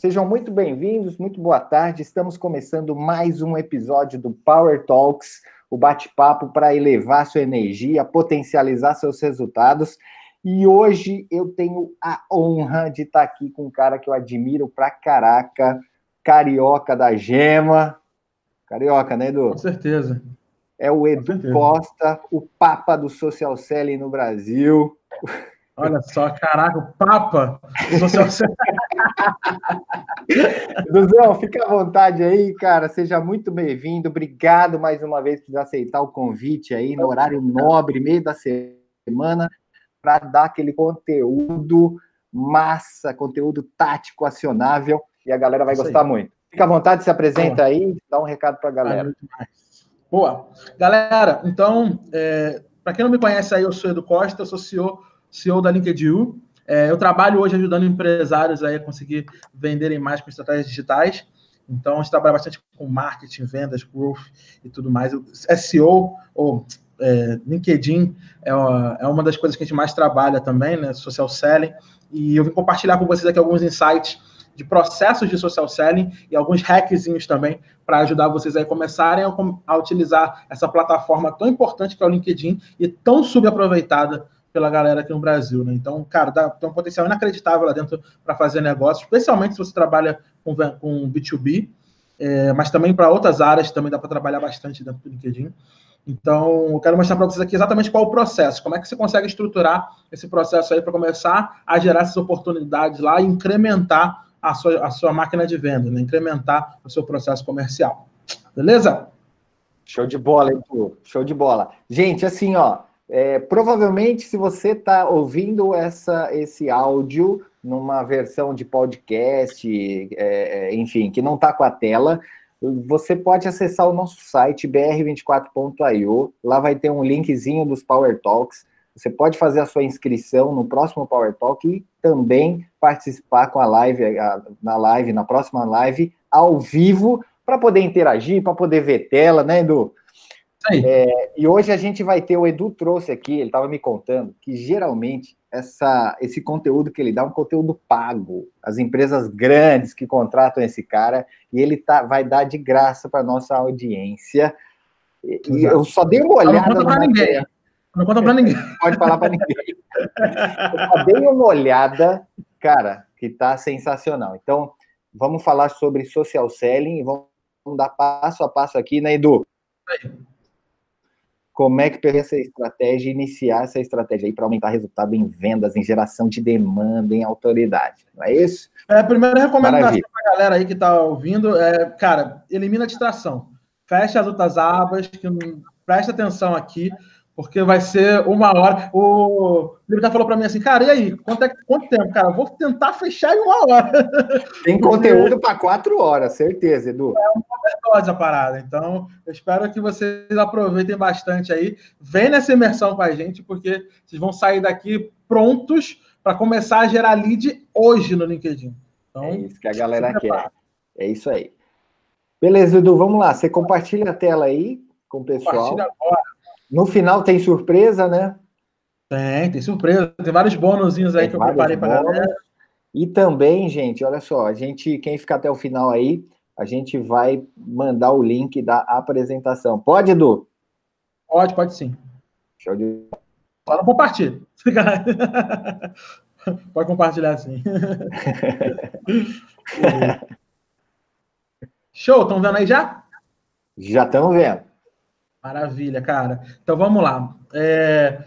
Sejam muito bem-vindos, muito boa tarde. Estamos começando mais um episódio do Power Talks, o bate-papo para elevar sua energia, potencializar seus resultados. E hoje eu tenho a honra de estar aqui com um cara que eu admiro pra caraca, carioca da Gema. Carioca, né, Edu? Com certeza. É o Edu Costa, o papa do social selling no Brasil. Olha só, caraca, o papa do social selling. Duzão, fica à vontade aí, cara. Seja muito bem-vindo. Obrigado mais uma vez por aceitar o convite aí no horário nobre, meio da semana, para dar aquele conteúdo massa, conteúdo tático, acionável, e a galera vai Isso gostar aí. muito. Fica à vontade, se apresenta aí, dá um recado para a galera. Boa. Galera, então, é, para quem não me conhece aí, eu sou Edu Costa, eu sou CEO, CEO da LinkedIn. É, eu trabalho hoje ajudando empresários aí a conseguir venderem mais com estratégias digitais. Então, a gente trabalha bastante com marketing, vendas, growth e tudo mais. O SEO, ou é, LinkedIn, é uma, é uma das coisas que a gente mais trabalha também, né? Social selling. E eu vim compartilhar com vocês aqui alguns insights de processos de social selling e alguns hackzinhos também para ajudar vocês a começarem a, a, utilizar essa plataforma tão importante que é o LinkedIn e tão subaproveitada pela galera aqui no Brasil, né? Então, cara, dá, tem um potencial inacreditável lá dentro para fazer negócio, especialmente se você trabalha com, com B2B, é, mas também para outras áreas também dá para trabalhar bastante dentro do LinkedIn. Então, eu quero mostrar para vocês aqui exatamente qual o processo, como é que você consegue estruturar esse processo aí para começar a gerar essas oportunidades lá e incrementar a sua, a sua máquina de venda, né? incrementar o seu processo comercial. Beleza? Show de bola, Edu. Show de bola. Gente, assim, ó, é, provavelmente se você está ouvindo essa, esse áudio numa versão de podcast, é, é enfim, que não está com a tela, você pode acessar o nosso site br24.io. Lá vai ter um linkzinho dos Power Talks. Você pode fazer a sua inscrição no próximo Power Talk e também participar com a live, na live, na próxima live, ao vivo, para poder interagir, para poder ver tela, né, Edu? É, e hoje a gente vai ter, o Edu trouxe aqui, ele estava me contando, que geralmente essa, esse conteúdo que ele dá é um conteúdo pago. As empresas grandes que contratam esse cara, e ele tá, vai dar de graça para nossa audiência. E, e eu só dei uma olhada. Não conta para ninguém. Não conta para ninguém. Pode falar para ninguém. Eu só dei uma olhada, cara, que tá sensacional. Então, vamos falar sobre social selling e vamos dar passo a passo aqui, né, Edu? Como é que pegar essa estratégia, iniciar essa estratégia aí para aumentar resultado em vendas, em geração de demanda, em autoridade, não é isso? É, a primeira recomendação para a galera aí que está ouvindo é, cara, elimina a distração. Fecha as outras abas, que presta atenção aqui, porque vai ser uma hora. O Libertar falou para mim assim, cara, e aí? Quanto, é, quanto tempo? Cara, vou tentar fechar em uma hora. Tem conteúdo para quatro horas, certeza, Edu. É uma overdose a parada. Então, eu espero que vocês aproveitem bastante aí. Vem nessa imersão com a gente, porque vocês vão sair daqui prontos para começar a gerar lead hoje no LinkedIn. Então, é isso que a galera quer. É isso aí. Beleza, Edu, vamos lá. Você compartilha a tela aí com o pessoal. Compartilha agora. No final tem surpresa, né? Tem, tem surpresa. Tem vários bônusinhos aí tem que eu preparei para galera. E também, gente, olha só, a gente, quem ficar até o final aí, a gente vai mandar o link da apresentação. Pode, Edu? Pode, pode sim. Show de Só não compartilha. pode compartilhar sim. Show, estão vendo aí já? Já estamos vendo. Maravilha, cara. Então vamos lá. É...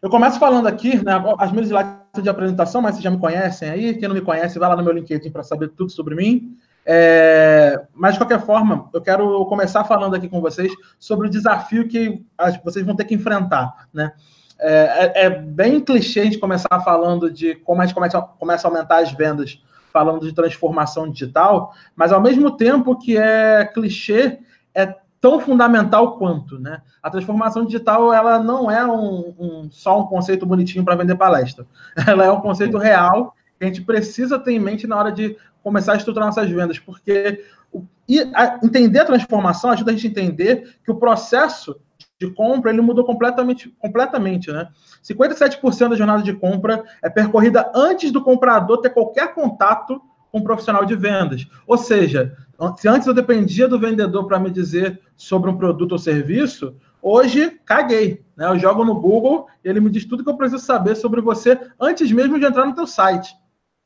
Eu começo falando aqui, né, as minhas slides de apresentação, mas vocês já me conhecem aí. Quem não me conhece, vai lá no meu LinkedIn para saber tudo sobre mim. É... Mas, de qualquer forma, eu quero começar falando aqui com vocês sobre o desafio que vocês vão ter que enfrentar, né? É, é, é bem clichê a gente começar falando de como a gente começa, começa a aumentar as vendas falando de transformação digital, mas ao mesmo tempo que é clichê, é tão fundamental quanto, né? A transformação digital ela não é um, um só um conceito bonitinho para vender palestra. Ela é um conceito real que a gente precisa ter em mente na hora de começar a estruturar nossas vendas, porque e a, entender a transformação ajuda a gente a entender que o processo de compra ele mudou completamente, completamente, né? 57% da jornada de compra é percorrida antes do comprador ter qualquer contato com um profissional de vendas. Ou seja, se antes eu dependia do vendedor para me dizer sobre um produto ou serviço, hoje caguei. Né? Eu jogo no Google ele me diz tudo que eu preciso saber sobre você antes mesmo de entrar no teu site.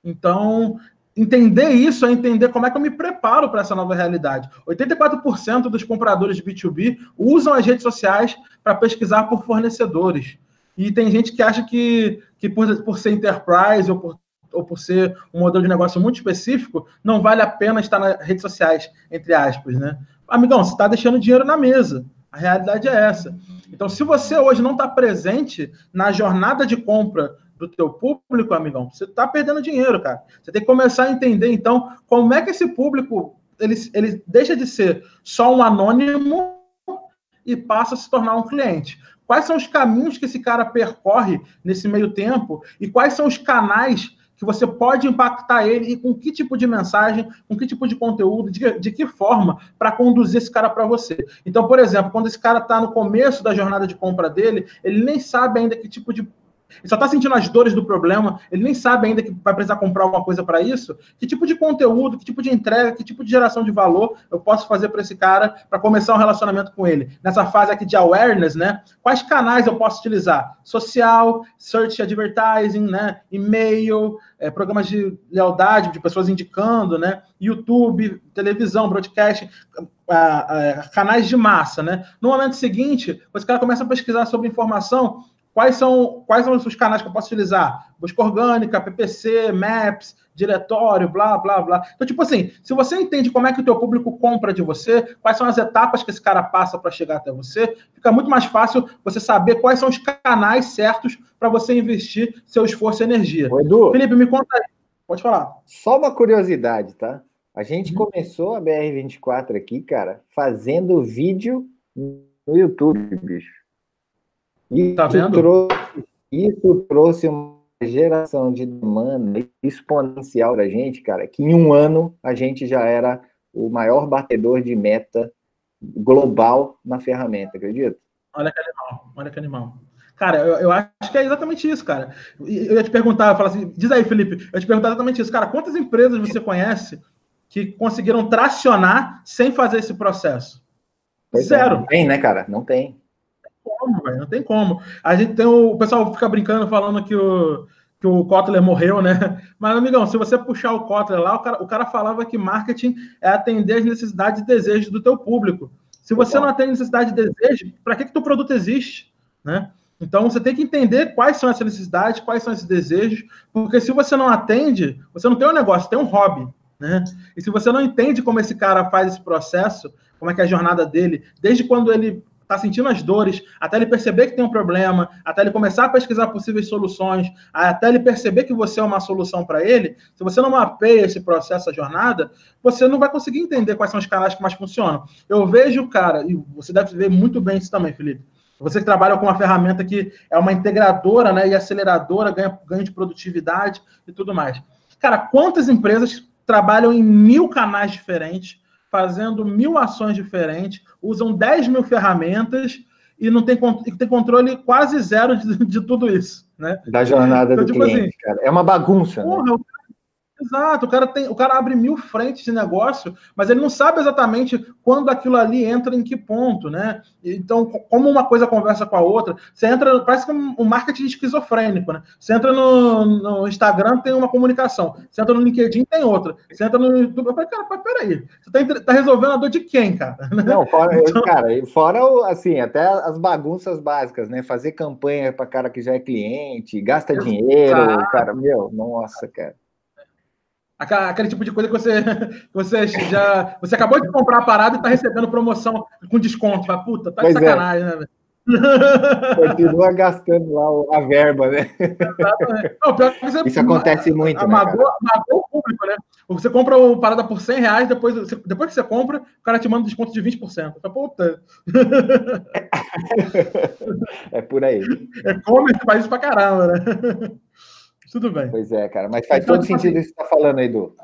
Então, entender isso é entender como é que eu me preparo para essa nova realidade. 84% dos compradores de B2B usam as redes sociais para pesquisar por fornecedores. E tem gente que acha que, que por, por ser enterprise ou por, ou por ser um modelo de negócio muito específico, não vale a pena estar nas redes sociais, entre aspas, né? Amigão, você está deixando dinheiro na mesa. A realidade é essa. Então, se você hoje não está presente na jornada de compra do teu público, amigão, você está perdendo dinheiro, cara. Você tem que começar a entender, então, como é que esse público ele, ele deixa de ser só um anônimo e passa a se tornar um cliente. Quais são os caminhos que esse cara percorre nesse meio tempo e quais são os canais que você pode impactar ele e com que tipo de mensagem, com que tipo de conteúdo, de, de que forma para conduzir esse cara para você. Então, por exemplo, quando esse cara está no começo da jornada de compra dele, ele nem sabe ainda que tipo de ele só está sentindo as dores do problema, ele nem sabe ainda que vai precisar comprar alguma coisa para isso. Que tipo de conteúdo, que tipo de entrega, que tipo de geração de valor eu posso fazer para esse cara para começar um relacionamento com ele? Nessa fase aqui de awareness, né? Quais canais eu posso utilizar? Social, search advertising, né? E-mail, é, programas de lealdade, de pessoas indicando, né? YouTube, televisão, broadcast, canais de massa, né? No momento seguinte, os caras começam a pesquisar sobre informação Quais são, quais são os canais que eu posso utilizar? Busca orgânica, PPC, Maps, diretório, blá, blá, blá. Então, tipo assim, se você entende como é que o teu público compra de você, quais são as etapas que esse cara passa para chegar até você, fica muito mais fácil você saber quais são os canais certos para você investir seu esforço e energia. Ô, Edu, Felipe, me conta aí. Pode falar. Só uma curiosidade, tá? A gente uhum. começou a BR24 aqui, cara, fazendo vídeo no YouTube, bicho. Isso tá vendo? Trouxe, isso trouxe uma geração de demanda exponencial da gente, cara, que em um ano a gente já era o maior batedor de meta global na ferramenta, acredita? Olha que animal, olha que animal. Cara, eu, eu, acho que é exatamente isso, cara. Eu ia te perguntar, falar assim, diz aí, Felipe, eu ia te perguntar exatamente isso. Cara, quantas empresas você conhece que conseguiram tracionar sem fazer esse processo? Pois é, Zero. É, não tem, né, cara? Não tem como, velho. Não tem como. A gente tem o, o pessoal fica brincando falando que o que o Kotler morreu, né? Mas, amigão, se você puxar o Kotler lá, o cara, o cara falava que marketing é atender as necessidades e desejos do teu público. Se você não atende necessidade e desejo, para que, que teu produto existe, né? Então, você tem que entender quais são essas necessidades, quais são esses desejos, porque se você não atende, você não tem um negócio, tem um hobby, né? E se você não entende como esse cara faz esse processo, como é que é a jornada dele, desde quando ele está sentindo as dores, até ele perceber que tem um problema, até ele começar a pesquisar possíveis soluções, até ele perceber que você é uma solução para ele, se você não mapeia esse processo, a jornada, você não vai conseguir entender quais são os canais que mais funcionam. Eu vejo, cara, e você deve ver muito bem isso também, Felipe. Você que trabalha com uma ferramenta que é uma integradora né, e aceleradora, ganha, ganho de produtividade e tudo mais. Cara, quantas empresas trabalham em mil canais diferentes, fazendo mil ações diferentes, usam 10 mil ferramentas e não tem, tem controle quase zero de, de tudo isso. Né? Da jornada então, do tipo cliente, assim, cara. É uma bagunça. Né? Porra, né? Exato, o cara, tem, o cara abre mil frentes de negócio, mas ele não sabe exatamente quando aquilo ali entra em que ponto, né? Então, como uma coisa conversa com a outra, você entra, parece que é um marketing esquizofrênico, né? Você entra no, no Instagram, tem uma comunicação, você entra no LinkedIn, tem outra, você entra no YouTube, eu falei, cara, mas peraí, você tá, tá resolvendo a dor de quem, cara? Não, fora, então... cara, fora, assim, até as bagunças básicas, né? Fazer campanha para cara que já é cliente, gasta dinheiro, cara, meu, nossa, cara aquele tipo de coisa que você, você já. Você acabou de comprar a parada e está recebendo promoção com desconto. Fala, puta, tá de é. sacanagem, é. né? Continua gastando lá a verba, né? Não, você, Isso acontece muito. Né, amagou, né, o público, né? Você compra uma parada por 100 reais, depois, depois que você compra, o cara te manda um desconto de 20%. Tá, puta. É por aí. É como faz isso pra caramba, né? Tudo bem. Pois é, cara, mas faz então, todo tipo sentido assim, isso que você está falando aí, Edu.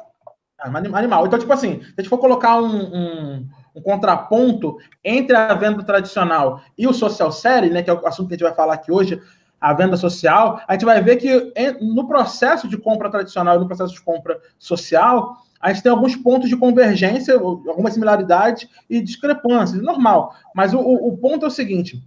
Ah, animal. Então, tipo assim, se a gente for colocar um, um, um, contraponto entre a venda tradicional e o social selling, né, que é o assunto que a gente vai falar aqui hoje, a venda social, a gente vai ver que no processo de compra tradicional e no processo de compra social, a gente tem alguns pontos de convergência, algumas similaridades e discrepâncias, normal. Mas o, o ponto é o seguinte: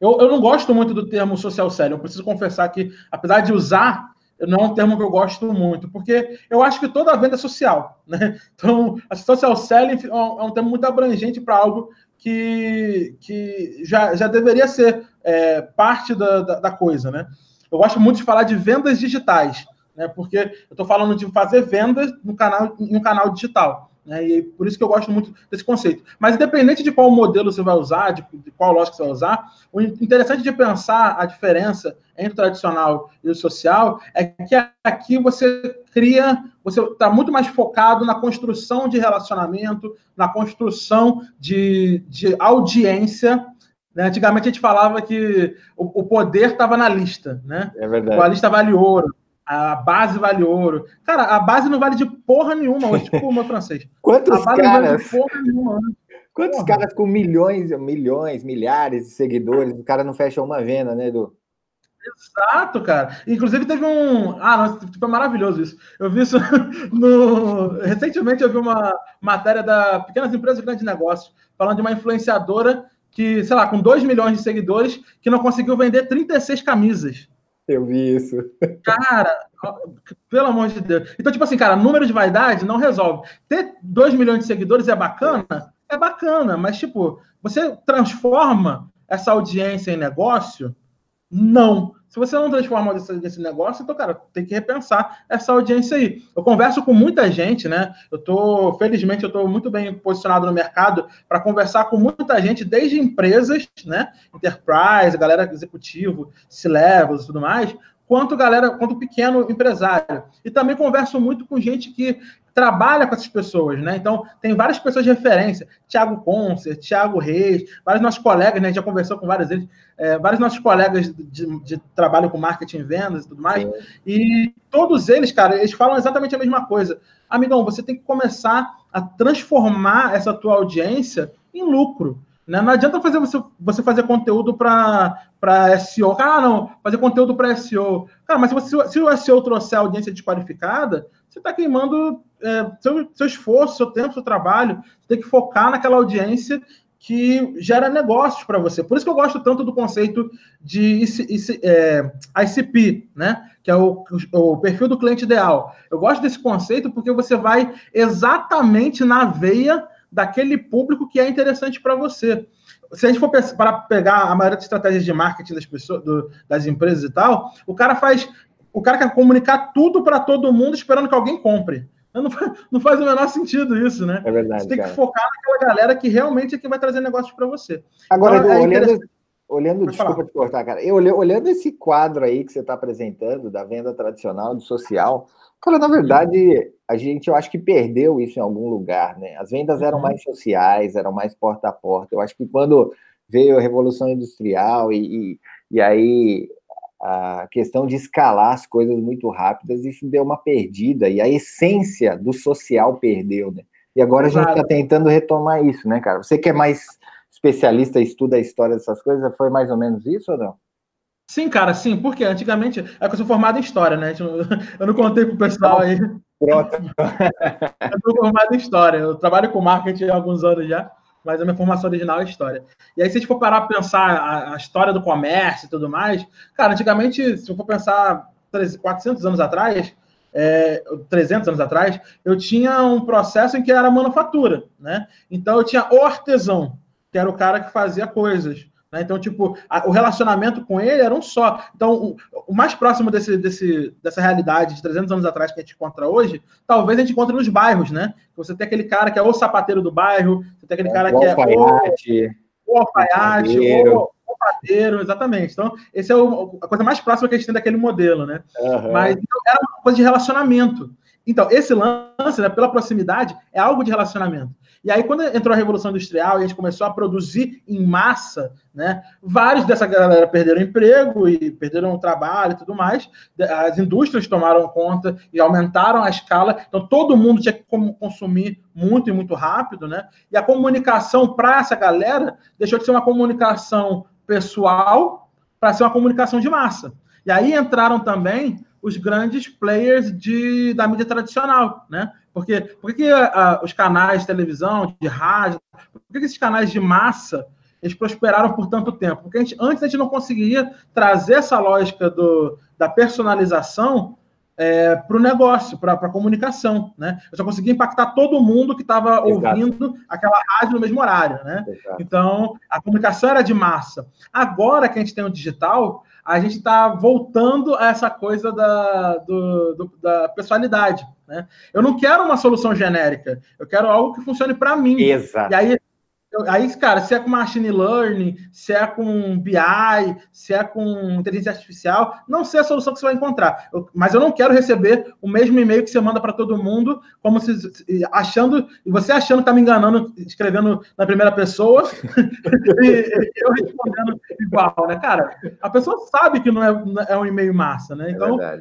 eu, eu não gosto muito do termo social sério. Eu preciso confessar que, apesar de usar, não é um termo que eu gosto muito, porque eu acho que toda venda é social. Né? Então, a social selling é um termo muito abrangente para algo que, que já, já deveria ser é, parte da, da, da, coisa. Né? Eu gosto muito de falar de vendas digitais, né? porque eu estou falando de fazer vendas no canal, em um canal digital. Né? E por isso que eu gosto muito desse conceito. Mas independente de qual modelo você vai usar, de, de qual lógica você vai usar, o interessante de pensar a diferença entre o tradicional e o social é que aqui você cria, você está muito mais focado na construção de relacionamento, na construção de, de audiência. Né? Antigamente a gente falava que o, o poder estava na lista, né? É verdade. A lista vale ouro a base vale ouro. Cara, a base não vale de porra nenhuma hoje, tipo o meu francês. Quantos a base caras? Vale de porra nenhuma. Né? Quantos porra. caras com milhões, milhões, milhares de seguidores, o cara não fecha uma venda, né, Edu? Exato, cara. Inclusive teve um. Ah, nossa, tipo, é maravilhoso isso. Eu vi isso no. Recentemente eu vi uma matéria da Pequenas Empresas e Grandes Negócios, falando de uma influenciadora que, sei lá, com 2 milhões de seguidores, que não conseguiu vender 36 camisas. Eu vi isso. Cara, pelo amor de Deus. Então, tipo assim, cara, número de vaidade não resolve. Ter 2 milhões de seguidores é bacana? É bacana, mas, tipo, você transforma essa audiência em negócio? Não. Se você não transforma esse negócio, então, cara, tem que repensar essa audiência aí. Eu converso com muita gente, né? Eu tô, felizmente, eu tô muito bem posicionado no mercado para conversar com muita gente, desde empresas, né? Enterprise, galera executivo, C-levels e tudo mais, quanto galera, quanto pequeno empresário. E também converso muito com gente que trabalha com essas pessoas, né? Então, tem várias pessoas de referência, Thiago Concert, Thiago Reis, vários nossos colegas, né? A gente já conversou com vários deles, é, vários nossos colegas de, de, trabalho com marketing, vendas e tudo mais, Sim. e todos eles, cara, eles falam exatamente a mesma coisa. Amigão, você tem que começar a transformar essa tua audiência em lucro. Né? Não adianta fazer você, você fazer conteúdo para SEO. Ah, não, fazer conteúdo para SEO. Cara, mas se, você, se o SEO trouxer audiência desqualificada, você está queimando é, seu, seu esforço, seu tempo, seu trabalho. Você tem que focar naquela audiência que gera negócios para você. Por isso que eu gosto tanto do conceito de IC, é, ICP, né? que é o, o, perfil do cliente ideal. Eu gosto desse conceito porque você vai exatamente na veia daquele público que é interessante para você. Se a gente for para pegar a maioria das estratégias de marketing das pessoas, do, das empresas e tal, o cara faz o cara quer comunicar tudo para todo mundo esperando que alguém compre. Não faz, não faz, o menor sentido isso, né? É verdade. Você tem cara. que focar naquela galera que realmente é que vai trazer negócios para você. Agora, então, é olhando, olhando desculpa falar. te cortar, cara. Eu, olhando esse quadro aí que você está apresentando, da venda tradicional, do social, cara, na verdade, a gente, eu acho que perdeu isso em algum lugar, né? As vendas eram uhum. mais sociais, eram mais porta a porta. Eu acho que quando veio a Revolução Industrial e, e, e aí a questão de escalar as coisas muito rápidas, isso deu uma perdida, e a essência do social perdeu, né? E agora a gente está tentando retomar isso, né, cara? Você que é mais especialista, estuda a história dessas coisas, foi mais ou menos isso ou não? Sim, cara, sim, porque antigamente é que eu sou formado em história, né? Eu não contei pro pessoal aí. Pronto. eu sou formado em história, eu trabalho com marketing há alguns anos já mas a minha formação original é história. E aí, se a gente for parar para pensar a, a, história do comércio e tudo mais, cara, antigamente, se eu for pensar 400 anos atrás, é, 300 anos atrás, eu tinha um processo em que era manufatura, né? Então, eu tinha o artesão, que era o cara que fazia coisas. Né? Então, tipo, a, o relacionamento com ele era um só. Então, o, o, mais próximo desse, desse, dessa realidade de 300 anos atrás que a gente encontra hoje, talvez a gente encontre nos bairros, né? Você tem aquele cara que é o sapateiro do bairro, você tem aquele é, cara que é alfaiate, o, o alfaiate, o, o padeiro, exatamente. Então, esse é o, a coisa mais próxima que a gente tem daquele modelo, né? Uhum. Mas então, era uma coisa de relacionamento. Então, esse lance, né, pela proximidade, é algo de relacionamento. E aí, quando entrou a Revolução Industrial e a gente começou a produzir em massa, né, vários dessa galera perderam emprego e perderam o trabalho e tudo mais, as indústrias tomaram conta e aumentaram a escala, então todo mundo tinha que consumir muito e muito rápido, né? E a comunicação para essa galera deixou de ser uma comunicação pessoal para ser uma comunicação de massa. E aí entraram também os grandes players de, da mídia tradicional, né? Porque, por que uh, os canais de televisão, de rádio, por que esses canais de massa eles prosperaram por tanto tempo? Porque a gente, antes a gente não conseguia trazer essa lógica do, da personalização é, para o negócio, para a comunicação, né? Eu só conseguia impactar todo mundo que estava ouvindo aquela rádio no mesmo horário, né? Exato. Então, a comunicação era de massa. Agora que a gente tem o digital, a gente está voltando a essa coisa da, do, do, da pessoalidade, né? Eu não quero uma solução genérica, eu quero algo que funcione para mim. Exato. E aí Aí, cara, se é com machine learning, se é com BI, se é com inteligência artificial, não sei a solução que você vai encontrar. Eu, mas eu não quero receber o mesmo e-mail que você manda para todo mundo, como se achando, e você achando que está me enganando, escrevendo na primeira pessoa, e eu respondendo igual, né? Cara, a pessoa sabe que não é, é um e-mail massa, né? É então, é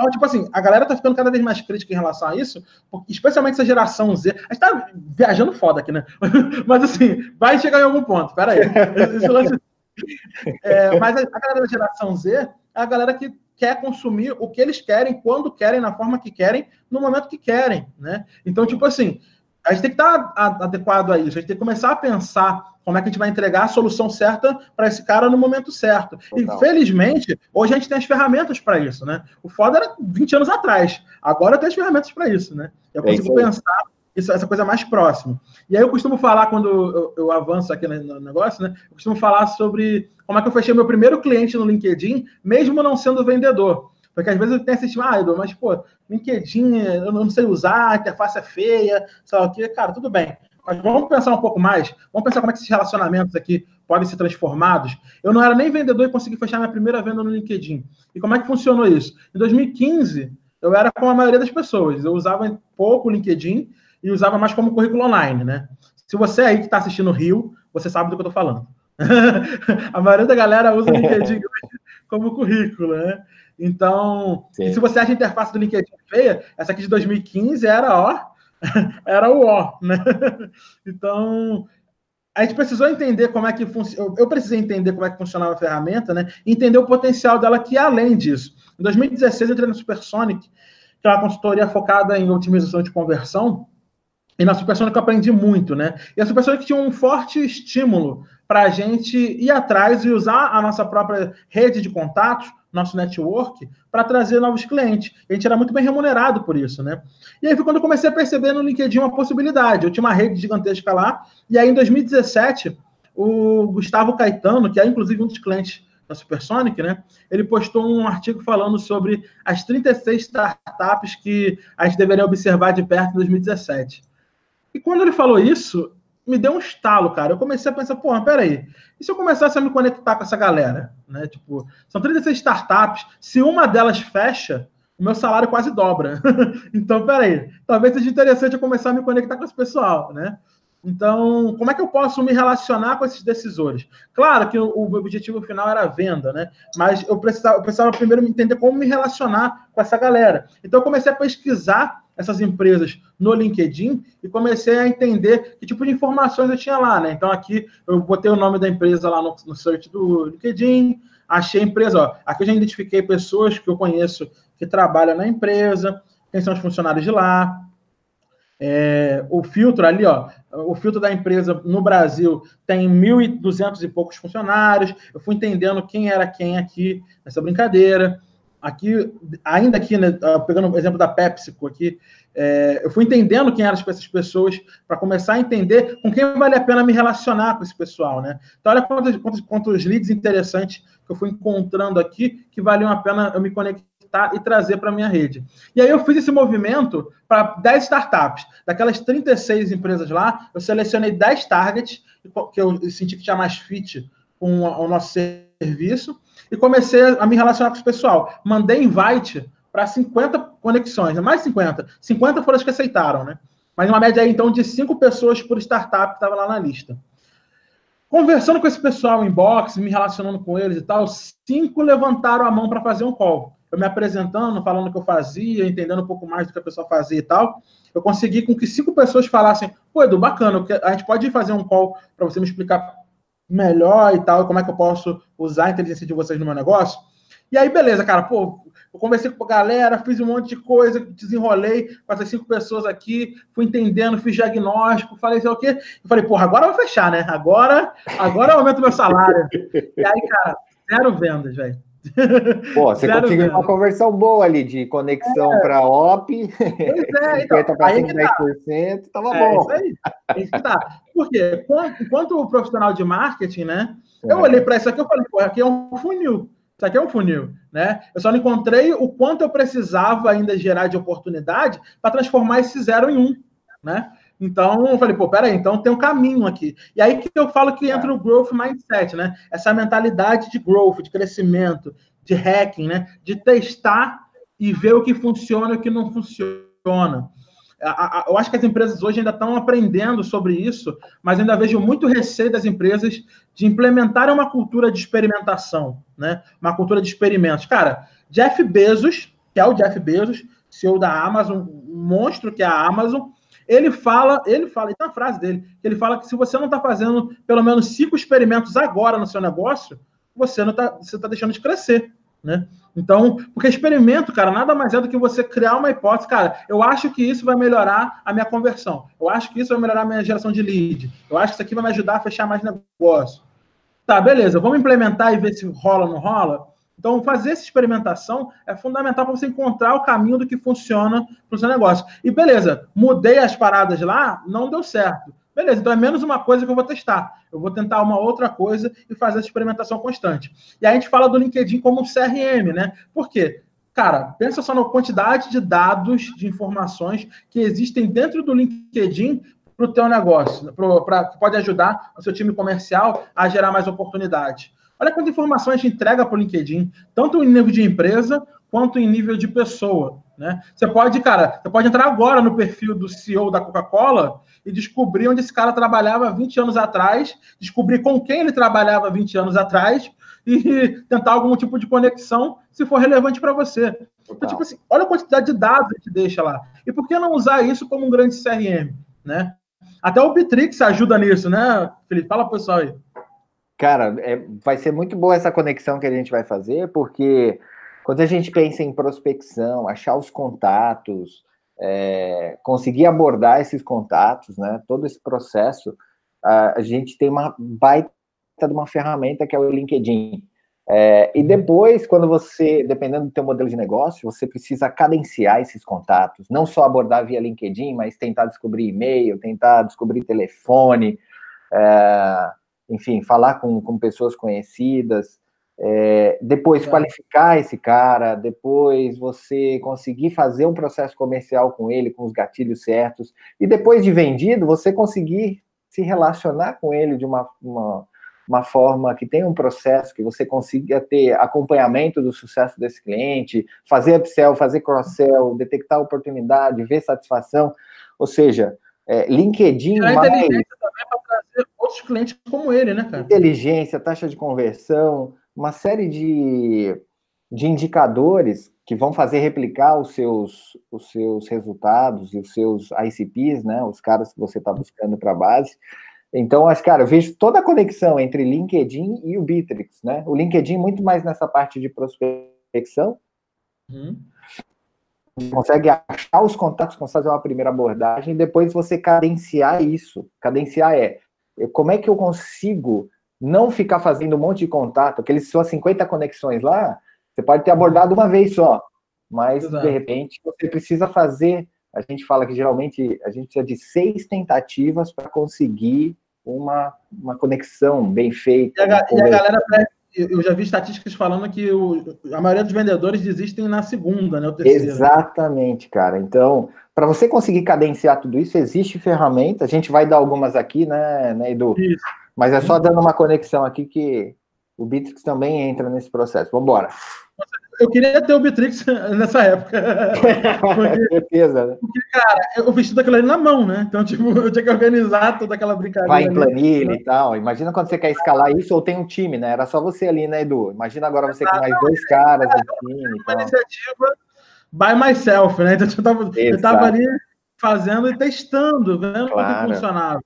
então, tipo assim, a galera tá ficando cada vez mais crítica em relação a isso, especialmente essa geração Z. A gente tá viajando foda aqui, né? Mas assim, vai chegar em algum ponto, peraí. É, mas a, a galera da geração Z é a galera que quer consumir o que eles querem, quando querem, na forma que querem, no momento que querem, né? Então, tipo assim, a gente tem que estar adequado a isso, a gente tem que começar a pensar como é que a gente vai entregar a solução certa para esse cara no momento certo. Total. Infelizmente, hoje a gente tem as ferramentas para isso, né? O foda era 20 anos atrás. Agora tem as ferramentas para isso, né? Eu é consigo é pensar isso, essa coisa mais próxima. E aí eu costumo falar, quando eu, eu avanço aqui no negócio, né? Eu costumo falar sobre como é que eu fechei meu primeiro cliente no LinkedIn, mesmo não sendo vendedor. Porque às vezes eu tenho esse tipo, ah, mas, pô, LinkedIn eu não sei usar, interface é feia, sei lá o quê. Cara, tudo bem. Mas vamos pensar um pouco mais. Vamos pensar como é que esses relacionamentos aqui podem ser transformados. Eu não era nem vendedor e consegui fechar minha primeira venda no LinkedIn. E como é que funcionou isso? Em 2015, eu era como a maioria das pessoas. Eu usava pouco o LinkedIn e usava mais como currículo online, né? Se você aí que está assistindo o Rio, você sabe do que eu estou falando. a maioria da galera usa o LinkedIn como currículo, né? Então, se você acha a interface do LinkedIn feia, essa aqui de 2015 era, ó, era o ó, né? Então, a gente precisou entender como é que funciona. Eu precisei entender como é que funcionava a ferramenta, né? entender o potencial dela que além disso. Em 2016, eu entrei na Supersonic, que é uma consultoria focada em otimização de conversão. E na Supersonic eu aprendi muito, né? E a Supersonic tinha um forte estímulo para a gente ir atrás e usar a nossa própria rede de contatos nosso network para trazer novos clientes. A gente era muito bem remunerado por isso, né? E aí foi quando eu comecei a perceber no LinkedIn uma possibilidade. Eu tinha uma rede gigantesca lá, e aí em 2017, o Gustavo Caetano, que é inclusive um dos clientes da Supersonic, né? Ele postou um artigo falando sobre as 36 startups que a gente deveria observar de perto em 2017. E quando ele falou isso, me deu um estalo, cara. Eu comecei a pensar, porra, peraí, e se eu começasse a me conectar com essa galera? Né? Tipo, são 36 startups, se uma delas fecha, o meu salário quase dobra. então, peraí, talvez seja interessante eu começar a me conectar com esse pessoal, né? Então, como é que eu posso me relacionar com esses decisores? Claro que o, o objetivo final era a venda, né? Mas eu precisava, eu precisava primeiro entender como me relacionar com essa galera. Então, eu comecei a pesquisar essas empresas no LinkedIn e comecei a entender que tipo de informações eu tinha lá, né? Então aqui eu botei o nome da empresa lá no, no search do LinkedIn, achei a empresa, ó, aqui eu já identifiquei pessoas que eu conheço que trabalham na empresa, quem são os funcionários de lá. É, o filtro ali, ó, o filtro da empresa no Brasil tem 1.200 e poucos funcionários. Eu fui entendendo quem era quem aqui nessa brincadeira aqui, ainda aqui, né, ah, pegando o exemplo da PepsiCo aqui, é, eu fui entendendo quem eram essas pessoas para começar a entender com quem vale a pena me relacionar com esse pessoal, né? Então, olha quantos, quantos, quantos leads interessantes que eu fui encontrando aqui que valiam a pena eu me conectar e trazer para minha rede. E aí eu fiz esse movimento para 10 startups. Daquelas 36 empresas lá, eu selecionei 10 targets que eu senti que tinha mais fit com o nosso serviço e comecei a me relacionar com esse pessoal. Mandei invite para 50 conexões, mais 50. 50 foram as que aceitaram, né? Mas uma média aí, então, de 5 pessoas por startup estava lá na lista. Conversando com esse pessoal em box, me relacionando com eles e tal, cinco levantaram a mão para fazer um call. Eu me apresentando, falando o que eu fazia, entendendo um pouco mais do que a pessoa fazia e tal. Eu consegui com que cinco pessoas falassem: Pô, Edu, bacana, a gente pode fazer um call para você me explicar melhor e tal, como é que eu posso usar a inteligência de vocês no meu negócio. E aí, beleza, cara, pô, eu conversei com a galera, fiz um monte de coisa, desenrolei com essas cinco pessoas aqui, fui entendendo, fiz diagnóstico, falei, sei o quê. Eu falei, porra, agora eu vou fechar, né? Agora, agora eu aumento meu salário. E aí, cara, zero vendas, velho. Pô, você Zero conseguiu uma conversão boa ali de conexão é. para OP, é, 50 para 10%, estava é, bom. Isso aí, é isso que tá. Porque enquanto profissional de marketing, né? É. Eu olhei para isso aqui e falei, pô, aqui é um funil. Isso aqui é um funil, né? Eu só não encontrei o quanto eu precisava ainda gerar de oportunidade para transformar esse zero em um, né? Então, eu falei, pô, peraí, então tem um caminho aqui. E aí que eu falo que entra o growth mindset, né? Essa mentalidade de growth, de crescimento, de hacking, né? De testar e ver o que funciona e o que não funciona. Eu acho que as empresas hoje ainda estão aprendendo sobre isso, mas ainda vejo muito receio das empresas de implementarem uma cultura de experimentação, né? Uma cultura de experimentos. Cara, Jeff Bezos, que é o Jeff Bezos, CEO da Amazon, um monstro que é a Amazon, ele fala, ele fala, tem uma frase dele, ele fala que se você não está fazendo pelo menos cinco experimentos agora no seu negócio, você não está, você está deixando de crescer, né? Então, porque experimento, cara, nada mais é do que você criar uma hipótese, cara, eu acho que isso vai melhorar a minha conversão, eu acho que isso vai melhorar a minha geração de lead, eu acho que isso aqui vai me ajudar a fechar mais negócio. Tá, beleza, vamos implementar e ver se rola ou não rola? Então, fazer essa experimentação é fundamental para você encontrar o caminho do que funciona para o seu negócio. E beleza, mudei as paradas lá, não deu certo. Beleza, então é menos uma coisa que eu vou testar. Eu vou tentar uma outra coisa e fazer essa experimentação constante. E a gente fala do LinkedIn como um CRM, né? Por quê? Cara, pensa só na quantidade de dados, de informações que existem dentro do LinkedIn para o teu negócio, para que pode ajudar o seu time comercial a gerar mais oportunidades. Olha quanta informação a gente entrega para o LinkedIn, tanto em nível de empresa quanto em nível de pessoa. Né? Você pode, cara, você pode entrar agora no perfil do CEO da Coca-Cola e descobrir onde esse cara trabalhava 20 anos atrás, descobrir com quem ele trabalhava 20 anos atrás e tentar algum tipo de conexão se for relevante para você. Então, tipo assim, olha a quantidade de dados que deixa lá. E por que não usar isso como um grande CRM, né? Até o Bitrix ajuda nisso, né, Felipe? Fala pessoal aí. Cara, é, vai ser muito boa essa conexão que a gente vai fazer, porque quando a gente pensa em prospecção, achar os contatos, é, conseguir abordar esses contatos, né, todo esse processo, a, a, gente tem uma baita de uma ferramenta que é o LinkedIn. É, e depois, quando você, dependendo do teu modelo de negócio, você precisa cadenciar esses contatos, não só abordar via LinkedIn, mas tentar descobrir e-mail, tentar descobrir telefone, é, enfim, falar com, com pessoas conhecidas, é, depois é. qualificar esse cara, depois você conseguir fazer um processo comercial com ele, com os gatilhos certos, e depois de vendido, você conseguir se relacionar com ele de uma, uma, uma forma que tenha um processo, que você consiga ter acompanhamento do sucesso desse cliente, fazer upsell, fazer cross-sell, detectar oportunidade, ver satisfação, ou seja, é, LinkedIn mais... também outros clientes como ele, né, cara? Inteligência, taxa de conversão, uma série de, de indicadores que vão fazer replicar os seus, os seus resultados e os seus ICPs, né, os caras que você está buscando para a base. Então, acho, cara, eu vejo toda a conexão entre LinkedIn e o Bitrix, né? O LinkedIn muito mais nessa parte de prospecção, uhum consegue achar os contatos, consegue fazer uma primeira abordagem, e depois você cadenciar isso. Cadenciar é como é que eu consigo não ficar fazendo um monte de contato, aqueles suas 50 conexões lá, você pode ter abordado uma vez só, mas Exato. de repente você precisa fazer. A gente fala que geralmente a gente precisa de seis tentativas para conseguir uma, uma conexão bem feita. E a, e a galera eu já vi estatísticas falando que o, a maioria dos vendedores desistem na segunda, né? Exatamente, cara. Então, para você conseguir cadenciar tudo isso, existe ferramenta. A gente vai dar algumas aqui, né, né Edu? Isso. Mas é só dando uma conexão aqui que o Bitrix também entra nesse processo. Vamos embora eu queria ter o Bitrix nessa época. Porque, certeza, né? Porque, cara, eu vesti daquilo ali na mão, né? Então, tipo, eu tinha que organizar toda aquela brincadeira. Vai em planilha e tal. Imagina quando você quer escalar isso ou tem um time, né? Era só você ali, né, Edu? Imagina agora você com mais dois caras no time. Uma iniciativa by myself, né? Então, eu tava, eu tava ali fazendo e testando, vendo claro. como funcionava.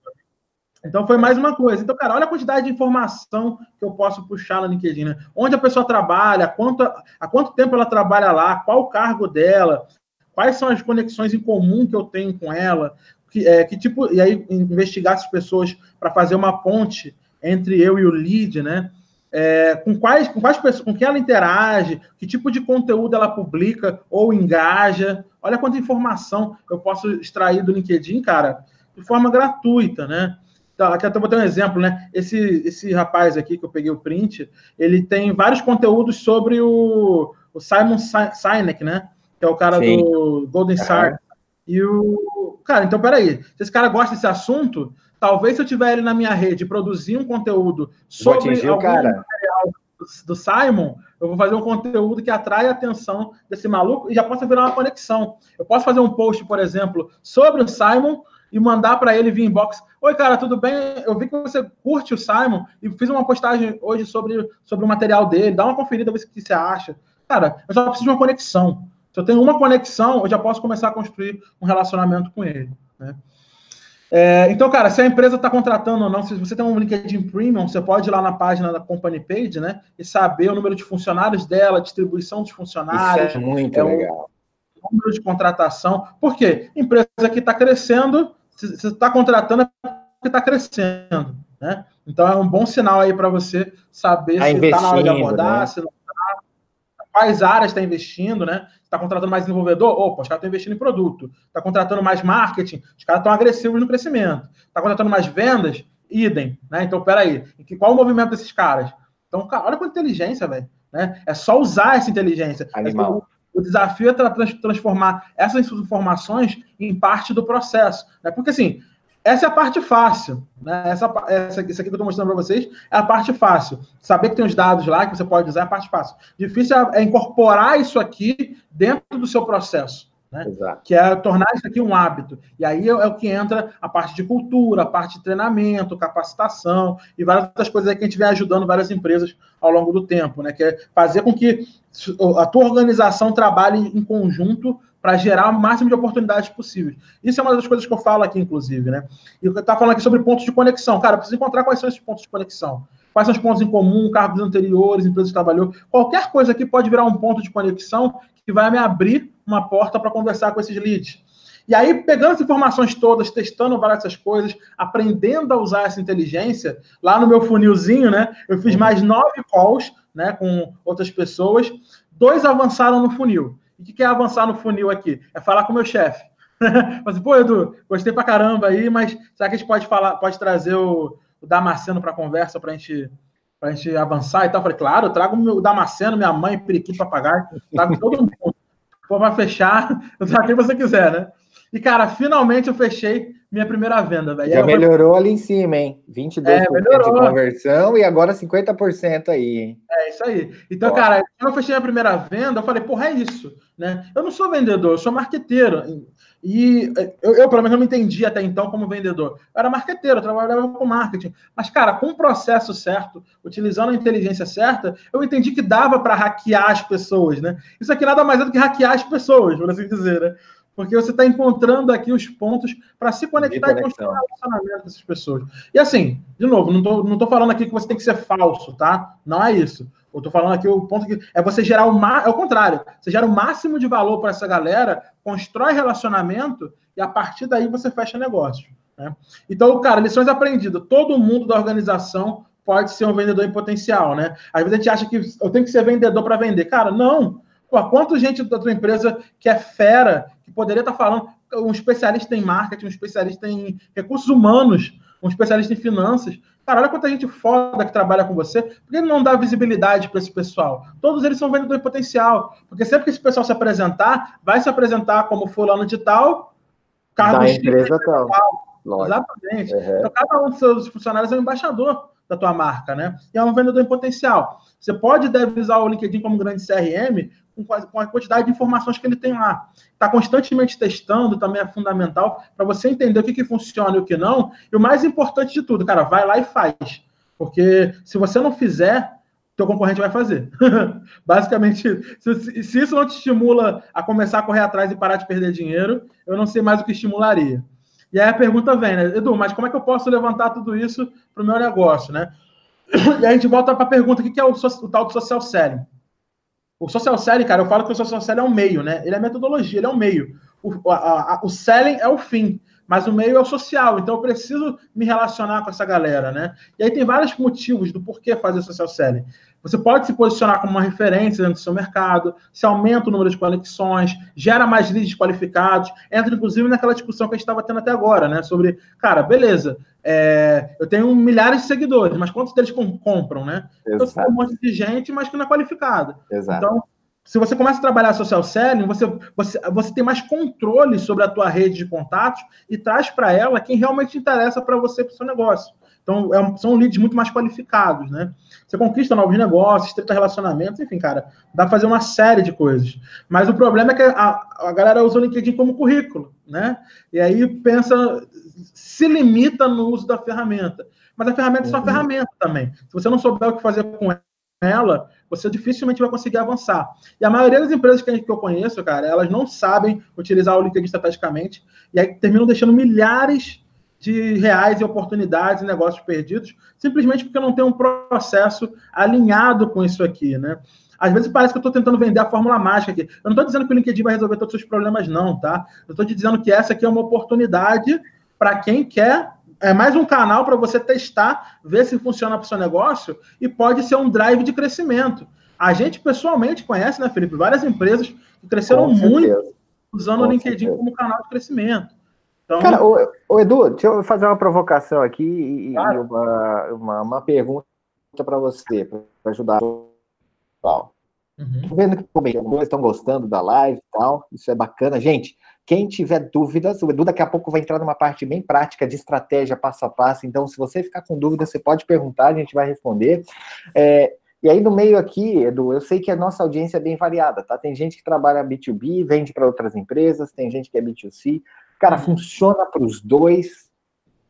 Então foi mais uma coisa. Então, cara, olha a quantidade de informação que eu posso puxar no LinkedIn, né? Onde a pessoa trabalha, quanto, há quanto tempo ela trabalha lá, qual o cargo dela, quais são as conexões em comum que eu tenho com ela, que, é, que tipo, e aí investigar essas pessoas para fazer uma ponte entre eu e o lead, né? É, com quais, com quais pessoas, com quem ela interage, que tipo de conteúdo ela publica ou engaja. Olha quanta informação eu posso extrair do LinkedIn, cara, de forma gratuita, né? Então, aqui até vou ter um exemplo, né? Esse, esse rapaz aqui que eu peguei o print, ele tem vários conteúdos sobre o, o Simon Sinek, né? Que é o cara Sim. do Golden Star. E o. Cara, então peraí. Se esse cara gosta desse assunto, talvez se eu tiver ele na minha rede produzir um conteúdo sobre algum cara. material do Simon, eu vou fazer um conteúdo que atrai a atenção desse maluco e já possa virar uma conexão. Eu posso fazer um post, por exemplo, sobre o Simon e mandar para ele via inbox. Oi, cara, tudo bem? Eu vi que você curte o Simon e fiz uma postagem hoje sobre, sobre o material dele. Dá uma conferida, ver o que você acha. Cara, eu só preciso de uma conexão. Se eu tenho uma conexão, eu já posso começar a construir um relacionamento com ele. Né? É, então, cara, se a empresa está contratando ou não, se você tem um LinkedIn Premium, você pode ir lá na página da Company Page, né? E saber o número de funcionários dela, distribuição dos funcionários. Isso é muito é legal. O número de contratação. Por quê? Empresa que está crescendo, se está contratando é porque está crescendo. Né? Então é um bom sinal aí para você saber tá se está na hora de abordar, né? se não está, quais áreas está investindo, né? Está contratando mais desenvolvedor? Opa, os caras estão investindo em produto. Está contratando mais marketing? Os caras estão agressivos no crescimento. Está contratando mais vendas? Idem. Né? Então, peraí. Qual o movimento desses caras? Então, cara, olha quanta inteligência, velho. Né? É só usar essa inteligência. Animal. O desafio é transformar essas informações em parte do processo. Né? Porque, assim, essa é a parte fácil. Né? Essa, essa, isso aqui que eu estou mostrando para vocês é a parte fácil. Saber que tem os dados lá que você pode usar é a parte fácil. Difícil é, é incorporar isso aqui dentro do seu processo. Né? Que é tornar isso aqui um hábito. E aí é, é, o que entra a parte de cultura, a parte de treinamento, capacitação e várias outras coisas aí que a gente vem ajudando várias empresas ao longo do tempo, né? Que é fazer com que a tua organização trabalhe em conjunto para gerar o máximo de oportunidades possíveis. Isso é uma das coisas que eu falo aqui, inclusive, né? E eu estava falando aqui sobre pontos de conexão. Cara, preciso encontrar quais são esses pontos de conexão. Quais são os pontos em comum, cargos anteriores, empresas que trabalhou. Qualquer coisa aqui pode virar um ponto de conexão que vai me abrir uma porta para conversar com esses leads. E aí, pegando as informações todas, testando várias dessas coisas, aprendendo a usar essa inteligência, lá no meu funilzinho, né? Eu fiz mais nove calls, né, com outras pessoas. Dois avançaram no funil. E o que é avançar no funil aqui? É falar com o meu chefe. mas, pô, Edu, gostei pra caramba aí, mas será que a gente pode falar, pode trazer o, o Damasceno para conversa para a gente para a gente avançar e tal. Eu falei, claro, eu trago o Damasceno, minha mãe, periquito, papagaio, trago todo mundo. For para fechar, eu trago quem você quiser, né? E, cara, finalmente eu fechei minha primeira venda, velho. Já melhorou foi... ali em cima, hein? 22% é, de conversão e agora 50% aí, hein? É isso aí. Então, Ó. cara, quando eu fechei a primeira venda, eu falei, porra, é isso, né? Eu não sou vendedor, eu sou marqueteiro. E eu, eu, pelo menos, não me entendi até então como vendedor. Eu era marqueteiro, eu trabalhava com marketing. Mas, cara, com o processo certo, utilizando a inteligência certa, eu entendi que dava para hackear as pessoas, né? Isso aqui nada mais é do que hackear as pessoas, por assim dizer, né? Porque você está encontrando aqui os pontos para se conectar e construir um relacionamento com essas pessoas. E assim, de novo, não estou não tô falando aqui que você tem que ser falso, tá? Não é isso. Eu estou falando aqui o ponto que é você gerar o é o contrário. Você gera o máximo de valor para essa galera, constrói relacionamento e a partir daí você fecha negócio. Né? Então, cara, lições aprendidas. Todo mundo da organização pode ser um vendedor em potencial, né? Às vezes a gente acha que eu tenho que ser vendedor para vender. Cara, não. Pô, quanto gente da tua empresa que é fera, que poderia estar falando, um especialista em marketing, um especialista em recursos humanos, um especialista em finanças, Cara, olha quanta gente foda que trabalha com você. Por que não dá visibilidade para esse pessoal? Todos eles são vendedores potencial. Porque sempre que esse pessoal se apresentar, vai se apresentar como fulano de tal, cargo da empresa tal. tal. Exatamente. Uhum. Então, cada um dos seus funcionários é um embaixador da tua marca, né? E é um vendedor em potencial. Você pode deve usar o LinkedIn como grande CRM com a quantidade de informações que ele tem lá. Está constantemente testando, também é fundamental para você entender o que, que funciona e o que não. E o mais importante de tudo, cara, vai lá e faz. Porque se você não fizer, teu concorrente vai fazer. Basicamente, se, se, isso não te estimula a começar a correr atrás e parar de perder dinheiro, eu não sei mais o que estimularia. E aí a pergunta vem, né? Edu, mas como é que eu posso levantar tudo isso para o meu negócio, né? E aí a gente volta para a pergunta: o que é o, o, tal do social selling? O social selling, cara, eu falo que o social selling é um meio, né? Ele é metodologia, ele é um meio. O, a, a, o selling é o fim, mas o meio é o social. Então eu preciso me relacionar com essa galera, né? E aí tem vários motivos do porquê fazer social selling. Você pode se posicionar como uma referência dentro do seu mercado, se aumenta o número de conexões, gera mais leads qualificados, entra inclusive naquela discussão que a gente estava tendo até agora, né? Sobre, cara, beleza, é, eu tenho milhares de seguidores, mas quantos deles compram, né? Então, tem um monte de gente, mas que não é qualificada. Exato. Então, se você começa a trabalhar social selling, você, você, você tem mais controle sobre a tua rede de contatos e traz para ela quem realmente interessa para você, para o seu negócio. Então, é, são leads muito mais qualificados, né? Você conquista novos negócios, estreita relacionamentos, enfim, cara, dá para fazer uma série de coisas. Mas o problema é que a, a galera usa o LinkedIn como currículo, né? E aí pensa, se limita no uso da ferramenta. Mas a ferramenta é só uma uhum. ferramenta também. Se você não souber o que fazer com ela, você dificilmente vai conseguir avançar. E a maioria das empresas que, eu conheço, cara, elas não sabem utilizar o LinkedIn estrategicamente e aí terminam deixando milhares de reais e oportunidades e negócios perdidos, simplesmente porque não tem um processo alinhado com isso aqui, né? Às vezes parece que eu estou tentando vender a fórmula mágica aqui. Eu não estou dizendo que o LinkedIn vai resolver todos os seus problemas, não, tá? Eu estou te dizendo que essa aqui é uma oportunidade para quem quer. É mais um canal para você testar, ver se funciona para o seu negócio e pode ser um drive de crescimento. A gente pessoalmente conhece, né, Felipe, várias empresas que cresceram muito usando Com o LinkedIn certeza. como canal de crescimento. Então... Cara, o, o, Edu, deixa eu fazer uma provocação aqui e, claro. uma, uma, uma, pergunta para você, para ajudar o pessoal. Uhum. vendo que vocês estão gostando da live e tal, isso é bacana. Gente, quem tiver dúvidas, o Edu daqui a pouco vai entrar numa parte bem prática de estratégia passo a passo, então se você ficar com dúvida, você pode perguntar, a gente vai responder. É, e aí no meio aqui, Edu, eu sei que a nossa audiência é bem variada, tá? Tem gente que trabalha B2B, vende para outras empresas, tem gente que é B2C. Cara, funciona para os dois?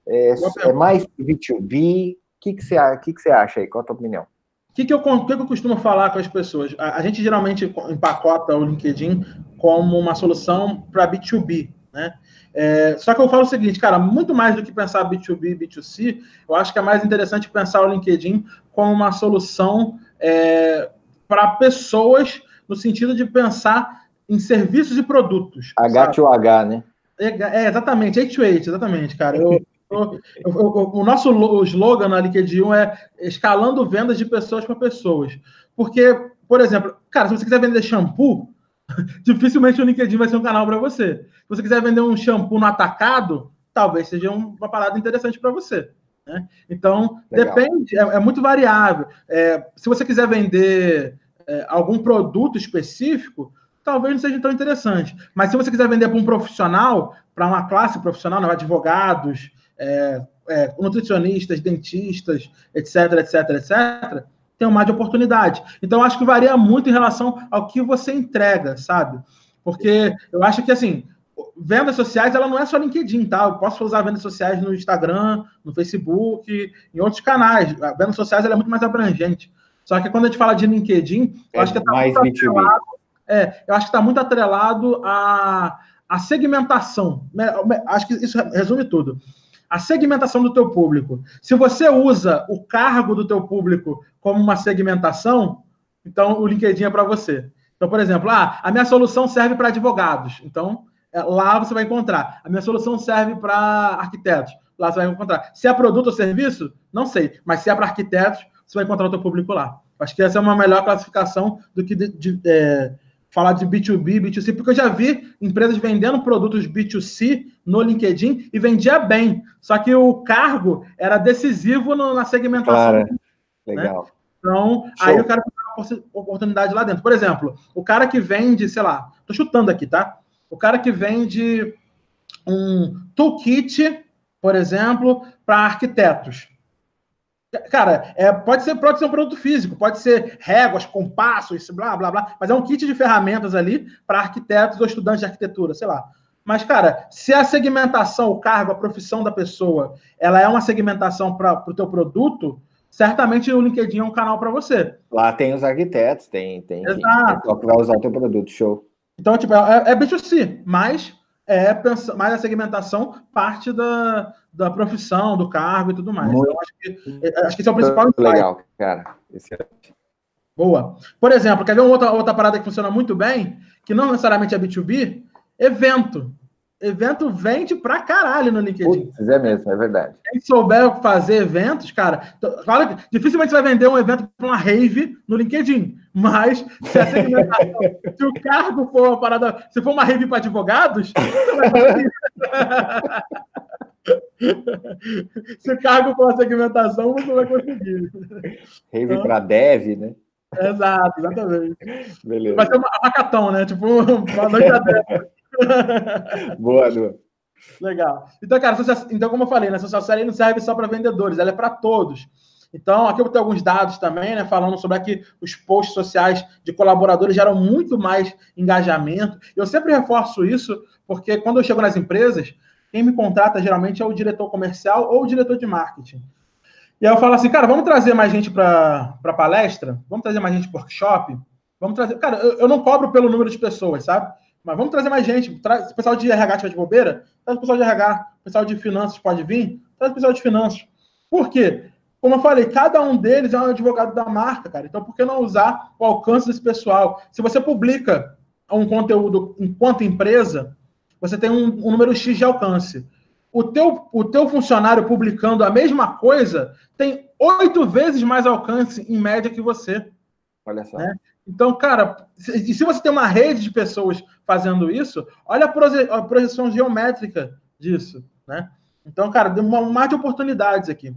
É, é mais B2B? O que, que, você, que, que você acha aí? Qual a tua opinião? O que, que, eu, que, que eu costumo falar com as pessoas? A, a gente geralmente empacota o LinkedIn como uma solução para B2B, né? É, só que eu falo o seguinte, cara, muito mais do que pensar B2B e B2C, eu acho que é mais interessante pensar o LinkedIn como uma solução é, para pessoas, no sentido de pensar em serviços e produtos. H2H, né? É, é, exatamente, H2H, exatamente, cara. Eu, eu, eu, o nosso slogan na LinkedIn é escalando vendas de pessoas para pessoas. Porque, por exemplo, cara, se você quiser vender shampoo, dificilmente o LinkedIn vai ser um canal para você. Se você quiser vender um shampoo no atacado, talvez seja uma parada interessante para você. Né? Então, Legal. depende, é, é, muito variável. É, se você quiser vender é, algum produto específico, talvez não seja tão interessante. Mas se você quiser vender para um profissional, para uma classe profissional, né, advogados, é, é, nutricionistas, dentistas, etc, etc, etc, tem mar de oportunidade. Então, acho que varia muito em relação ao que você entrega, sabe? Porque eu acho que, assim, vendas sociais, ela não é só LinkedIn, tá? Eu posso usar vendas sociais no Instagram, no Facebook, em outros canais. A vendas sociais é muito mais abrangente. Só que quando a gente fala de LinkedIn, eu é acho que está muito atrelado, é, eu acho que está muito atrelado à, à segmentação. Acho que isso resume tudo. A segmentação do teu público. Se você usa o cargo do teu público como uma segmentação, então o LinkedIn é para você. Então, por exemplo, ah, a minha solução serve para advogados. Então, é, lá você vai encontrar. A minha solução serve para arquitetos. Lá você vai encontrar. Se é produto ou serviço, não sei. Mas se é para arquitetos, você vai encontrar o teu público lá. Acho que essa é uma melhor classificação do que de, de, é, falar de B2B, B2C, porque eu já vi empresas vendendo produtos B2C no LinkedIn e vendia bem. Só que o cargo era decisivo no, na segmentação. Claro. Né? Legal. Então, Show. aí o cara tem uma oportunidade lá dentro. Por exemplo, o cara que vende, sei lá, tô chutando aqui, tá? O cara que vende um toolkit, por exemplo, para arquitetos. Cara, é, pode, ser, pode ser um produto físico, pode ser réguas, compassos, blá, blá, blá, mas é um kit de ferramentas ali para arquitetos ou estudantes de arquitetura, sei lá. Mas, cara, se a segmentação, o cargo, a profissão da pessoa, ela é uma segmentação para o teu produto, certamente o LinkedIn é um canal para você. Lá tem os arquitetos, tem, tem, Exato. tem que vai usar o teu produto, show. Então, tipo, é, é B2C, mas é mais a segmentação parte da, da profissão, do cargo e tudo mais. Muito então, acho que, é, acho que esse é o principal. Legal, cara. Excelente. Boa. Por exemplo, quer ver uma outra, outra parada que funciona muito bem, que não necessariamente é B2B? Evento. Evento vende pra caralho no LinkedIn. Putz, é mesmo, é verdade. Quem souber fazer eventos, cara, claro que dificilmente você vai vender um evento para uma rave no LinkedIn, mas se, a se o cargo for uma parada, se for uma rave para advogados, você vai Se o cargo for uma segmentação, você vai conseguir. Rave então, para dev, né? Exato, exatamente. Beleza. Vai ser uma hackathon, né? Tipo, uma noite aberta. boa, boa. Legal. Então, cara, então, como eu falei, né, social série não serve só para vendedores, ela é para todos. Então, aqui eu vou ter alguns dados também, né, falando sobre que os posts sociais de colaboradores geram muito mais engajamento. Eu sempre reforço isso, porque quando eu chego nas empresas, quem me contrata geralmente é o diretor comercial ou o diretor de marketing. E aí eu falo assim, cara, vamos trazer mais gente para palestra? Vamos trazer mais gente para workshop? Vamos trazer. Cara, eu, eu não cobro pelo número de pessoas, sabe? Mas vamos trazer mais gente. Traz, o pessoal de RH tiver de bobeira, traz o pessoal de RH. O pessoal de finanças pode vir, traz o pessoal de finanças. Por quê? Como eu falei, cada um deles é um advogado da marca, cara. Então, por que não usar o alcance desse pessoal? Se você publica um conteúdo enquanto empresa, você tem um, um número X de alcance. O teu, o teu funcionário publicando a mesma coisa tem oito vezes mais alcance, em média, que você. Olha só. Né? Então, cara, se, se você tem uma rede de pessoas fazendo isso, olha a, projeção geométrica disso, né? Então, cara, tem um mar de oportunidades aqui.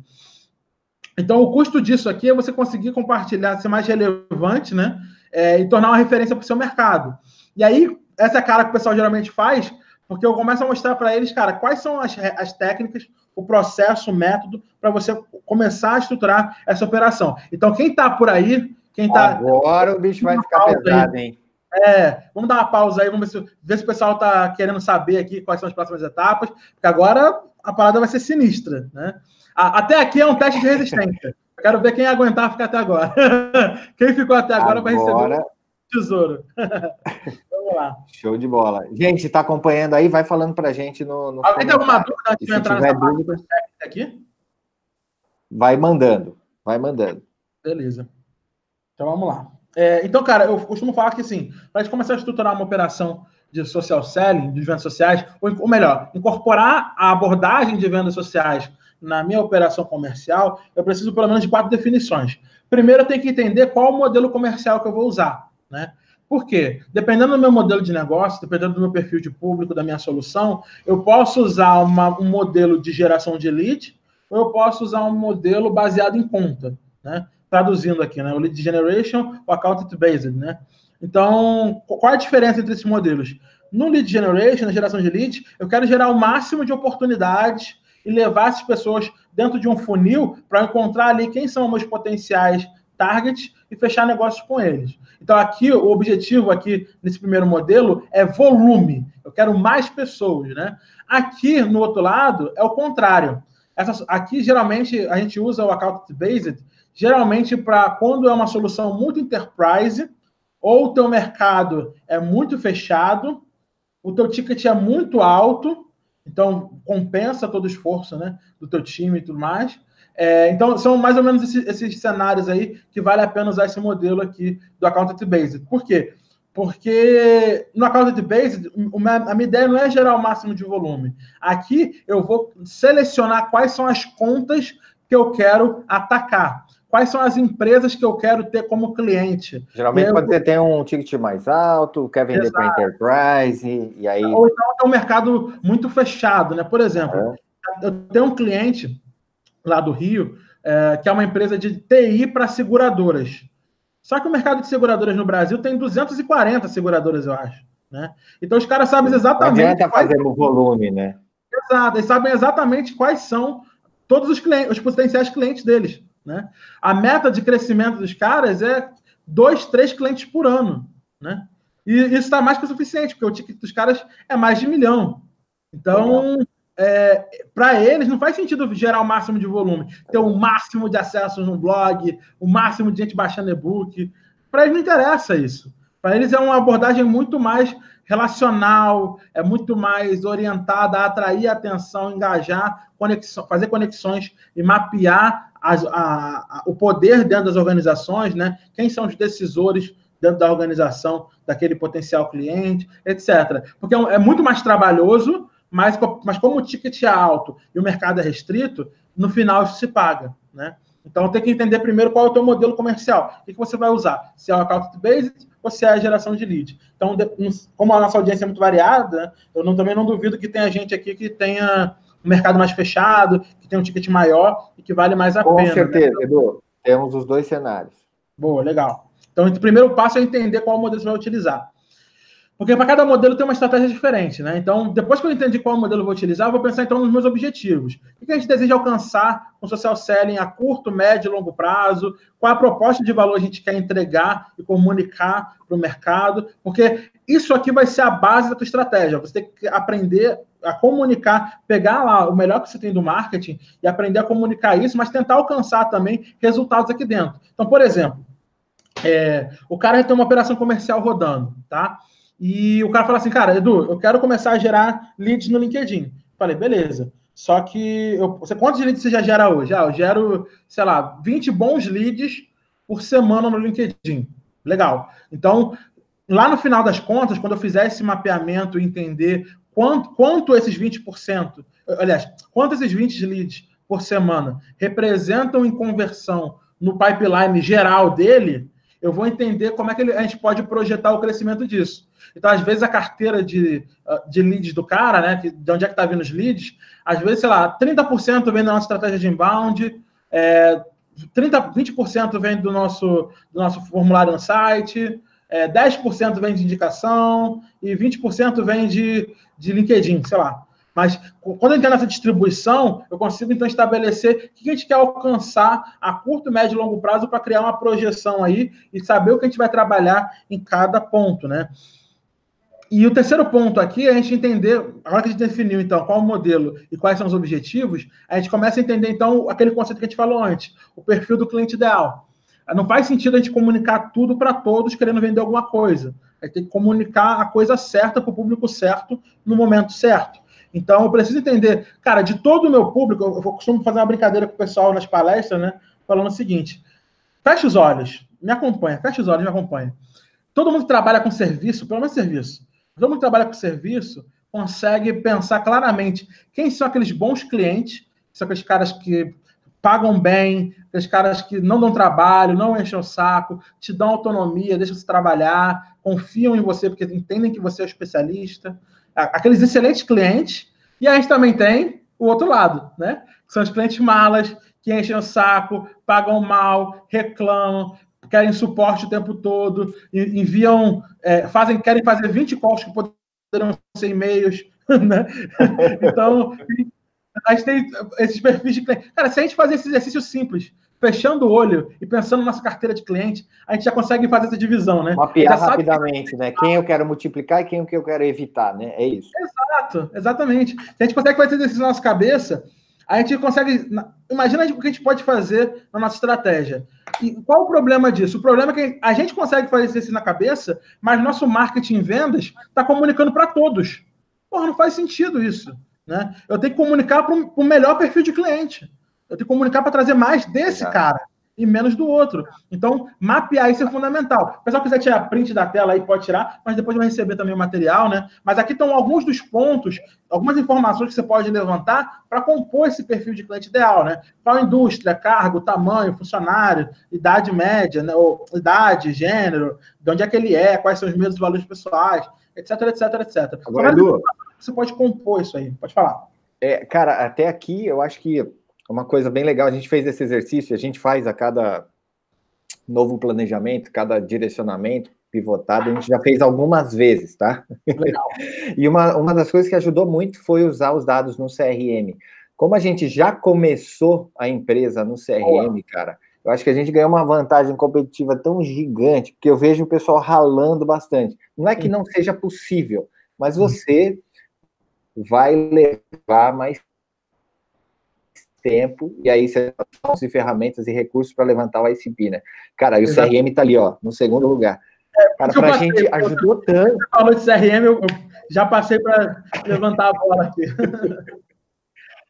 Então, o custo disso aqui é você conseguir compartilhar, ser mais relevante, né? É, e tornar uma referência para o seu mercado. E aí, essa é a cara que o pessoal geralmente faz, porque eu começo a mostrar para eles, cara, quais são as, as técnicas, o processo, o método, para você começar a estruturar essa operação. Então, quem está por aí quem tá, Agora o bicho vai ficar pesado, aí. hein? É, vamos dar uma pausa aí, vamos ver se, ver se o pessoal está querendo saber aqui quais são as próximas etapas, porque agora a parada vai ser sinistra, né? Até aqui é um teste de resistência. Eu quero ver quem aguentar ficar até agora. Quem ficou até agora, agora... vai receber o tesouro. Vamos lá. Show de bola. Gente, está acompanhando aí, vai falando para a gente no. no Alguém tem alguma dúvida antes de entrar nessa dúvida, aqui? Vai mandando, vai mandando. Beleza. Então vamos lá. É, então, cara, eu costumo falar que assim, para gente começar a estruturar uma operação de social selling, de vendas sociais, ou, ou melhor, incorporar a abordagem de vendas sociais na minha operação comercial, eu preciso pelo menos de quatro definições. Primeiro, eu tenho que entender qual o modelo comercial que eu vou usar, né? Por quê? Dependendo do meu modelo de negócio, dependendo do meu perfil de público, da minha solução, eu posso usar uma, um modelo de geração de lead ou eu posso usar um modelo baseado em conta, né? Traduzindo aqui, né? O lead generation, o account based, né? Então, qual a diferença entre esses modelos? No lead generation, na geração de leads, eu quero gerar o máximo de oportunidades e levar essas pessoas dentro de um funil para encontrar ali quem são meus potenciais targets e fechar negócios com eles. Então, aqui, o objetivo aqui nesse primeiro modelo é volume. Eu quero mais pessoas, né? Aqui, no outro lado, é o contrário. Essa, aqui, geralmente, a gente usa o account-based geralmente para quando é uma solução muito enterprise, ou o teu mercado é muito fechado, o teu ticket é muito alto, então compensa todo o esforço né, do teu time e tudo mais. É, então, são mais ou menos esses, esses, cenários aí que vale a pena usar esse modelo aqui do Account Based. Por quê? Porque no Account Based, a minha ideia não é gerar o máximo de volume. Aqui eu vou selecionar quais são as contas que eu quero atacar quais são as empresas que eu quero ter como cliente. Geralmente, eu... quando você tem um ticket mais alto, quer vender para enterprise, e, e, aí. Ou então é um mercado muito fechado, né? Por exemplo, é. eu tenho um cliente lá do Rio, é, que é uma empresa de TI para seguradoras. Só que o mercado de seguradoras no Brasil tem 240 seguradoras, eu acho. Né? Então os caras sabem exatamente. Não adianta fazer o volume, né? Exato, eles sabem exatamente quais são todos os clientes, os potenciais clientes deles. Né? A meta de crescimento dos caras é dois, três clientes por ano. Né? E isso está mais que o suficiente, porque o ticket dos caras é mais de milhão. Então, é, para eles, não faz sentido gerar o máximo de volume, ter o máximo de acessos no blog, o máximo de gente baixando e-book. Para eles não interessa isso. Para eles é uma abordagem muito mais relacional, é muito mais orientada a atrair atenção, engajar, conexão, fazer conexões e mapear as, a, a, o poder dentro das organizações, né? Quem são os decisores dentro da organização daquele potencial cliente, etc. Porque é, é muito mais trabalhoso, mas, mas como o ticket é alto e o mercado é restrito, no final isso se paga, né? Então tem que entender primeiro qual é o teu modelo comercial, o que, que você vai usar, se é o account based ou se é a geração de lead. Então, como a nossa audiência é muito variada, eu não, também não duvido que tenha gente aqui que tenha um mercado mais fechado, que tem um ticket maior e que vale mais a Com pena. Com né? certeza, né? Edu. Temos os dois cenários. Boa, legal. Então, o primeiro passo é entender qual modelo você vai utilizar. Porque para cada modelo tem uma estratégia diferente, né? Então, depois que eu entendi qual modelo eu vou utilizar, eu vou pensar então nos meus objetivos. O que a gente deseja alcançar com social selling a curto, médio e longo prazo? Qual a proposta de valor a gente quer entregar e comunicar para o mercado? Porque isso aqui vai ser a base da tua estratégia. Você tem que aprender a comunicar, pegar lá o melhor que você tem do marketing e aprender a comunicar isso, mas tentar alcançar também resultados aqui dentro. Então, por exemplo, é, o cara tem uma operação comercial rodando, tá? E o cara fala assim, cara, Edu, eu quero começar a gerar leads no LinkedIn. Falei, beleza. Só que eu, você, quantos leads você já gera hoje? Ah, eu gero, sei lá, 20 bons leads por semana no LinkedIn. Legal. Então, lá no final das contas, quando eu fizer esse mapeamento e entender quanto, quanto esses 20%, aliás, quanto esses 20 leads por semana representam em conversão no pipeline geral dele, eu vou entender como é que a gente pode projetar o crescimento disso. Então, às vezes, a carteira de, ah, de leads do cara, né? De onde é que está vindo os leads, às vezes, sei lá, 30% vem da nossa estratégia de inbound, é, 30, 20% vem do nosso, do nosso formulário no site, é, 10% vem de indicação e 20% vem de, de LinkedIn, sei lá. Mas quando eu entendo essa distribuição, eu consigo então estabelecer o que a gente quer alcançar a curto, médio e longo prazo para criar uma projeção aí e saber o que a gente vai trabalhar em cada ponto, né? E o terceiro ponto aqui é a gente entender, agora que a gente definiu, então, qual o modelo e quais são os objetivos, a gente começa a entender, então, aquele conceito que a gente falou antes, o perfil do cliente ideal. Não faz sentido a gente comunicar tudo para todos querendo vender alguma coisa. A gente tem que comunicar a coisa certa para o público certo no momento certo. Então, eu preciso entender, cara, de todo o meu público, eu costumo fazer uma brincadeira com o pessoal nas palestras, né? Falando o seguinte: fecha os olhos, me acompanha, fecha os olhos, me acompanha. Todo mundo que trabalha com serviço, pelo menos serviço, todo mundo que trabalha com serviço consegue pensar claramente quem são aqueles bons clientes, são aqueles caras que pagam bem, aqueles caras que não dão trabalho, não enchem o saco, te dão autonomia, deixam você trabalhar, confiam em você porque entendem que você é especialista aqueles excelentes clientes, e a gente também tem o outro lado, né? São os clientes malas, que enchem o saco, pagam mal, reclamam, querem suporte o tempo todo, enviam, é, fazem, querem fazer 20 calls que poderão ser e-mails, né? Então, a gente tem esses perfis de cliente. Cara, se a gente fazer esse exercício simples, fechando o olho e pensando na nossa carteira de cliente, a gente já consegue fazer essa divisão, né? Mapear rapidamente, que... né? Quem eu quero multiplicar e quem eu quero evitar, né? É isso. Exato, exatamente. Se a gente consegue fazer isso na nossa cabeça, a gente consegue. Imagina o que a gente pode fazer na nossa estratégia. E qual o problema disso? O problema é que a gente consegue fazer isso na cabeça, mas nosso marketing em vendas está comunicando para todos. Porra, não faz sentido isso. Né? Eu tenho que comunicar para o melhor perfil de cliente. Eu tenho que comunicar para trazer mais desse Exato. cara e menos do outro. Então, mapear isso é fundamental. O pessoal quiser tirar print da tela aí, pode tirar, mas depois vai receber também o material, né? Mas aqui estão alguns dos pontos, algumas informações que você pode levantar para compor esse perfil de cliente ideal, né? Qual indústria, cargo, tamanho, funcionário, idade média, né? Ou idade, gênero, de onde é que ele é, quais são os meus valores pessoais, etc, etc, etc. Agora, Edu, você pode compor isso aí, pode falar. É, cara, até aqui eu acho que uma coisa bem legal. A gente fez esse exercício, a gente faz a cada novo planejamento, cada direcionamento pivotado, a gente já fez algumas vezes, tá? Legal. e uma, uma das coisas que ajudou muito foi usar os dados no CRM. Como a gente já começou a empresa no CRM, Boa. cara, eu acho que a gente ganhou uma vantagem competitiva tão gigante, porque eu vejo o pessoal ralando bastante. Não é que não seja possível, mas uhum. você vai levar mais tempo, e aí você tem ferramentas e recursos para levantar o ICP, né? Cara, e o. CRM está ali, ó, no segundo lugar. É, Cara, pra passei, gente ajudou tanto. Você falou de CRM, eu já passei para levantar a bola aqui.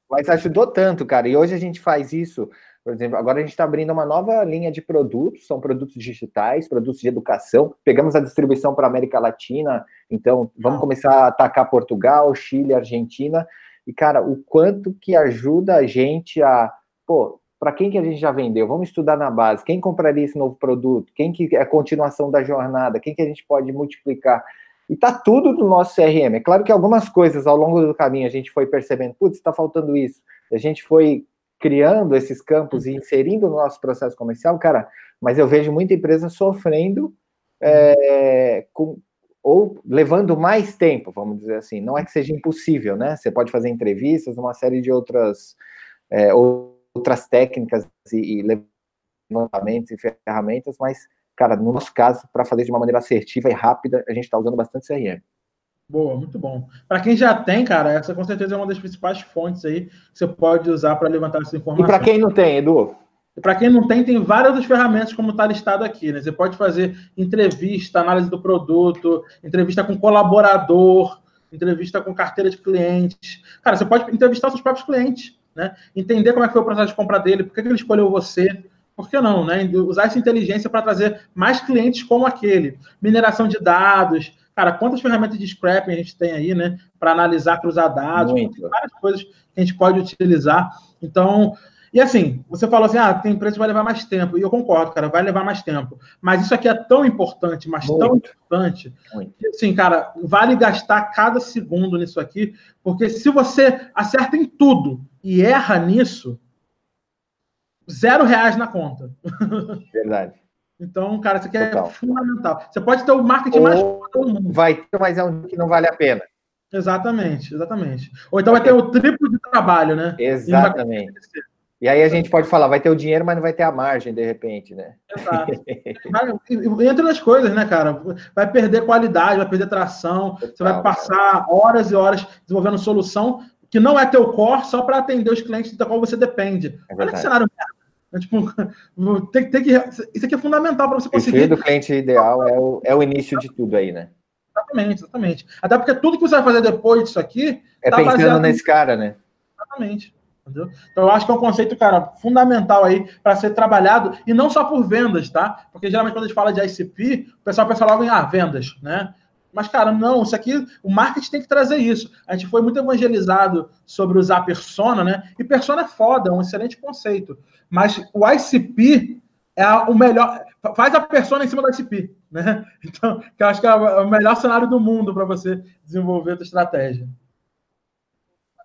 Mas ajudou tanto, cara. E hoje a gente faz isso. Por exemplo, agora a gente está abrindo uma nova linha de produtos, são produtos digitais, produtos de educação. Pegamos a distribuição para a América Latina, então vamos começar a atacar Portugal, Chile, Argentina. E, cara, o quanto que ajuda a gente a. Pô, para quem que a gente já vendeu? Vamos estudar na base. Quem compraria esse novo produto? Quem que é a continuação da jornada? Quem que a gente pode multiplicar? E tá tudo no nosso CRM. É claro que algumas coisas ao longo do caminho a gente foi percebendo, putz, está faltando isso. A gente foi criando esses campos e inserindo no nosso processo comercial, cara, mas eu vejo muita empresa sofrendo é, com, ou levando mais tempo, vamos dizer assim. Não é que seja impossível, né? Você pode fazer entrevistas, uma série de outras, é, outras técnicas e, e levantamentos e ferramentas, mas cara, no nosso caso, para fazer de uma maneira assertiva e rápida, a gente está usando bastante CRM. Boa, muito bom. Para quem já tem, cara, essa com certeza é uma das principais fontes aí que você pode usar para levantar essa informação. E para quem não tem, Edu? Para quem não tem, tem várias outras ferramentas, como está listado aqui. Né? Você pode fazer entrevista, análise do produto, entrevista com colaborador, entrevista com carteira de clientes. Cara, você pode entrevistar seus próprios clientes, né? Entender como é que foi o processo de compra dele, por que ele escolheu você por que não, né? Usar essa inteligência para trazer mais clientes como aquele. Mineração de dados. Cara, quantas ferramentas de scrapping a gente tem aí, né? Para analisar, cruzar dados, várias coisas que a gente pode utilizar. Então, e assim, você falou assim, ah, tem empresa que vai levar mais tempo. E eu concordo, cara, vai levar mais tempo. Mas isso aqui é tão importante, mas Muito. tão importante, Muito. que assim, cara, vale gastar cada segundo nisso aqui, porque se você acerta em tudo e erra nisso, zero reais na conta. Verdade. Então, cara, isso aqui é Total. fundamental. Você pode ter o marketing Ou mais do mundo. Vai ter, mas é um que não vale a pena. Exatamente, exatamente. Ou então vai ter o triplo de trabalho, né? Exatamente. E aí a gente pode falar, vai ter o dinheiro, mas não vai ter a margem, de repente, né? Exato. Entra nas coisas, né, cara? Vai perder qualidade, vai perder tração, Total, você vai passar cara. horas e horas desenvolvendo solução que não é teu core só para atender os clientes da qual você depende. É Olha que cenário é, tipo, tem, tem que, isso aqui é fundamental para você conseguir. O do cliente ideal é o, é o início de tudo aí, né? Exatamente, exatamente. Até porque tudo que você vai fazer depois disso aqui. É tá pensando nesse cara, né? Exatamente. Entendeu? Então, eu acho que é um conceito, cara, fundamental aí para ser trabalhado, e não só por vendas, tá? Porque geralmente quando a gente fala de ICP, o pessoal pensa logo em ah, vendas, né? Mas, cara, não, isso aqui, o marketing tem que trazer isso. A gente foi muito evangelizado sobre usar persona, né? E persona é foda, é um excelente conceito. Mas o ICP é o melhor. Faz a persona em cima do ICP, né? Então, que eu acho que é o melhor cenário do mundo para você desenvolver a tua estratégia.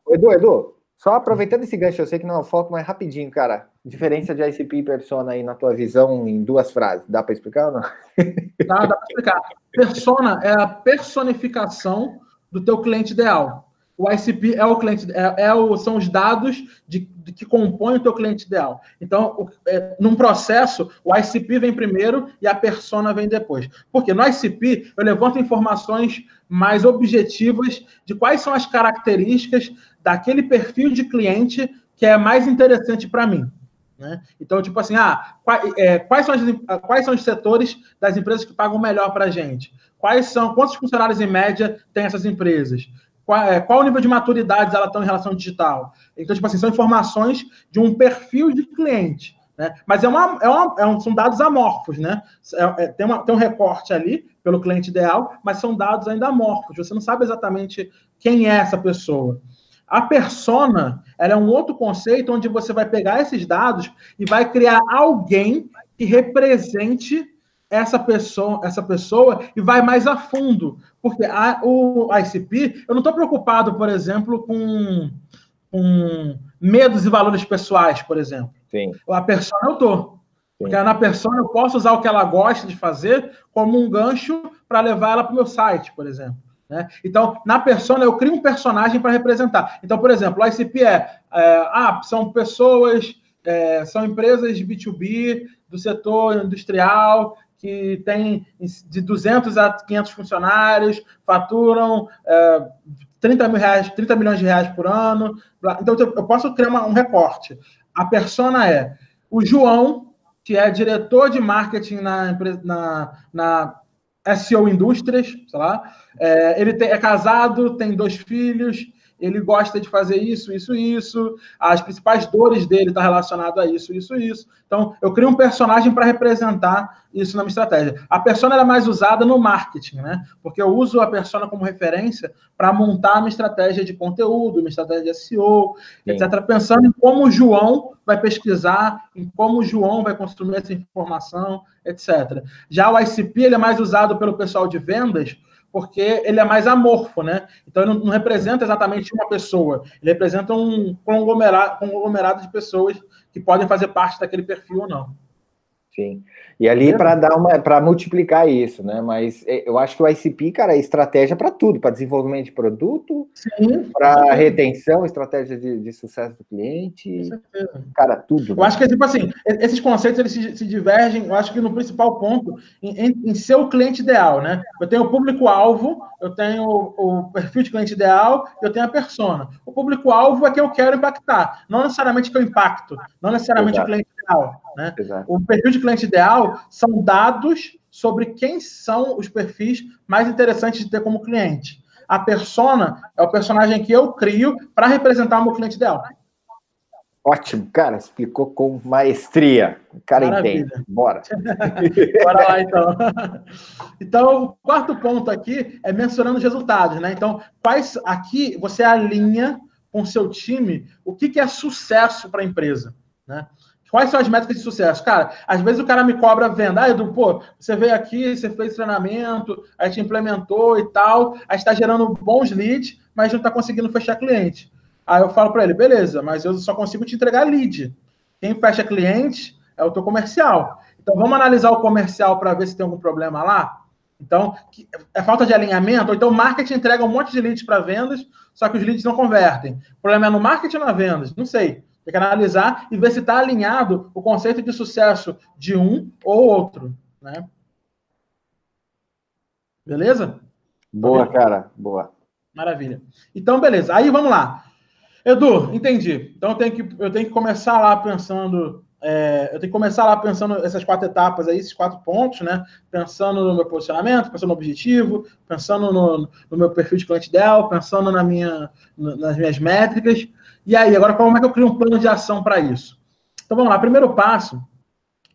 Edu, Edu, só aproveitando esse gancho, eu sei que não é o foco, mas rapidinho, cara. Diferença de ICP e persona aí na tua visão em duas frases. Dá para explicar ou não? Dá, dá para explicar. Persona é a personificação do teu cliente ideal. O ICP é o cliente, é, é o, são os dados de, de, que compõem o teu cliente ideal. Então, o, é, num processo, o ICP vem primeiro e a persona vem depois. Porque no ICP eu levanto informações mais objetivas de quais são as características daquele perfil de cliente que é mais interessante para mim. Né? Então, tipo assim, ah, quais, é, quais, são as, quais são os setores das empresas que pagam melhor para a gente? Quais são, quantos funcionários em média tem essas empresas? Qual, é, qual o nível de maturidade elas estão em relação digital? Então, tipo assim, são informações de um perfil de cliente. Né? Mas é uma, é uma, é um, são dados amorfos, né? É, é, tem, uma, tem um recorte ali pelo cliente ideal, mas são dados ainda amorfos. Você não sabe exatamente quem é essa pessoa. A persona é um outro conceito onde você vai pegar esses dados e vai criar alguém que represente essa pessoa, essa pessoa e vai mais a fundo. Porque a, o ICP, eu não estou preocupado, por exemplo, com, com medos e valores pessoais, por exemplo. Sim. A persona eu estou. Porque na persona eu posso usar o que ela gosta de fazer como um gancho para levar ela para o meu site, por exemplo. Né? Então, na persona, eu crio um personagem para representar. Então, por exemplo, o ICP é, é ah, são pessoas, é, são empresas de B2B do setor industrial que tem de 200 a 500 funcionários, faturam é, 30, mil reais, 30 milhões de reais por ano. Então, eu posso criar uma, um recorte. A persona é o João, que é diretor de marketing na, na, na SEO Indústrias, sei lá. É, ele tem, é casado, tem dois filhos, ele gosta de fazer isso, isso, isso. As principais dores dele estão tá relacionadas a isso, isso, isso. Então, eu crio um personagem para representar isso na minha estratégia. A persona é mais usada no marketing, né? Porque eu uso a persona como referência para montar a minha estratégia de conteúdo, minha estratégia de SEO, Sim. etc. Pensando em como o João vai pesquisar, em como o João vai consumir essa informação, etc. Já o ICP ele é mais usado pelo pessoal de vendas porque ele é mais amorfo, né? Então ele não, representa exatamente uma pessoa, ele representa um conglomerado, conglomerado de pessoas que podem fazer parte daquele perfil ou não. Sim. E ali para dar uma para multiplicar isso, né? Mas é, eu acho que o ICP, cara, é estratégia para tudo, para desenvolvimento de produto, para retenção, estratégia de, de, sucesso do cliente. Cara, tudo. Eu né? acho que tipo assim, esses conceitos eles se, se, divergem, eu acho que no principal ponto em, em, em ser o cliente ideal, né? Eu tenho o público-alvo, eu tenho o, o, perfil de cliente ideal, eu tenho a persona. O público-alvo é que eu quero impactar, não necessariamente que eu impacto, não necessariamente Exato. o cliente ideal. Né? O perfil de cliente ideal são dados sobre quem são os perfis mais interessantes de ter como cliente. A persona é o personagem que eu crio para representar o meu cliente ideal. Ótimo, cara, explicou com maestria. O cara Maravilha. entende. Bora. Bora lá, então. Então, o quarto ponto aqui é mensurando os resultados, né? Então, quais aqui você alinha com o seu time o que, que é sucesso para a empresa, né? Quais são as métricas de sucesso? Cara, às vezes o cara me cobra venda. Ah, Edu, pô, você veio aqui, você fez treinamento, a gente implementou e tal, a gente está gerando bons leads, mas não está conseguindo fechar cliente. Aí eu falo para ele, beleza, mas eu só consigo te entregar lead. Quem fecha cliente é o teu comercial. Então vamos analisar o comercial para ver se tem algum problema lá. Então, é falta de alinhamento, ou então o marketing entrega um monte de leads para vendas, só que os leads não convertem. O problema é no marketing ou na vendas? Não sei. Tem que analisar e ver se está alinhado o conceito de sucesso de um ou outro, né? Beleza? Boa, cara, boa. Maravilha. Então, beleza. Aí vamos lá. Edu, entendi. Então eu tenho que, eu tenho que começar lá pensando. É, eu tenho que começar lá pensando essas quatro etapas aí, esses quatro pontos, né? Pensando no meu posicionamento, pensando no objetivo, pensando no, no meu perfil de cliente ideal, pensando na minha, nas minhas métricas. E aí, agora como é que eu crio um plano de ação para isso? Então vamos lá, primeiro passo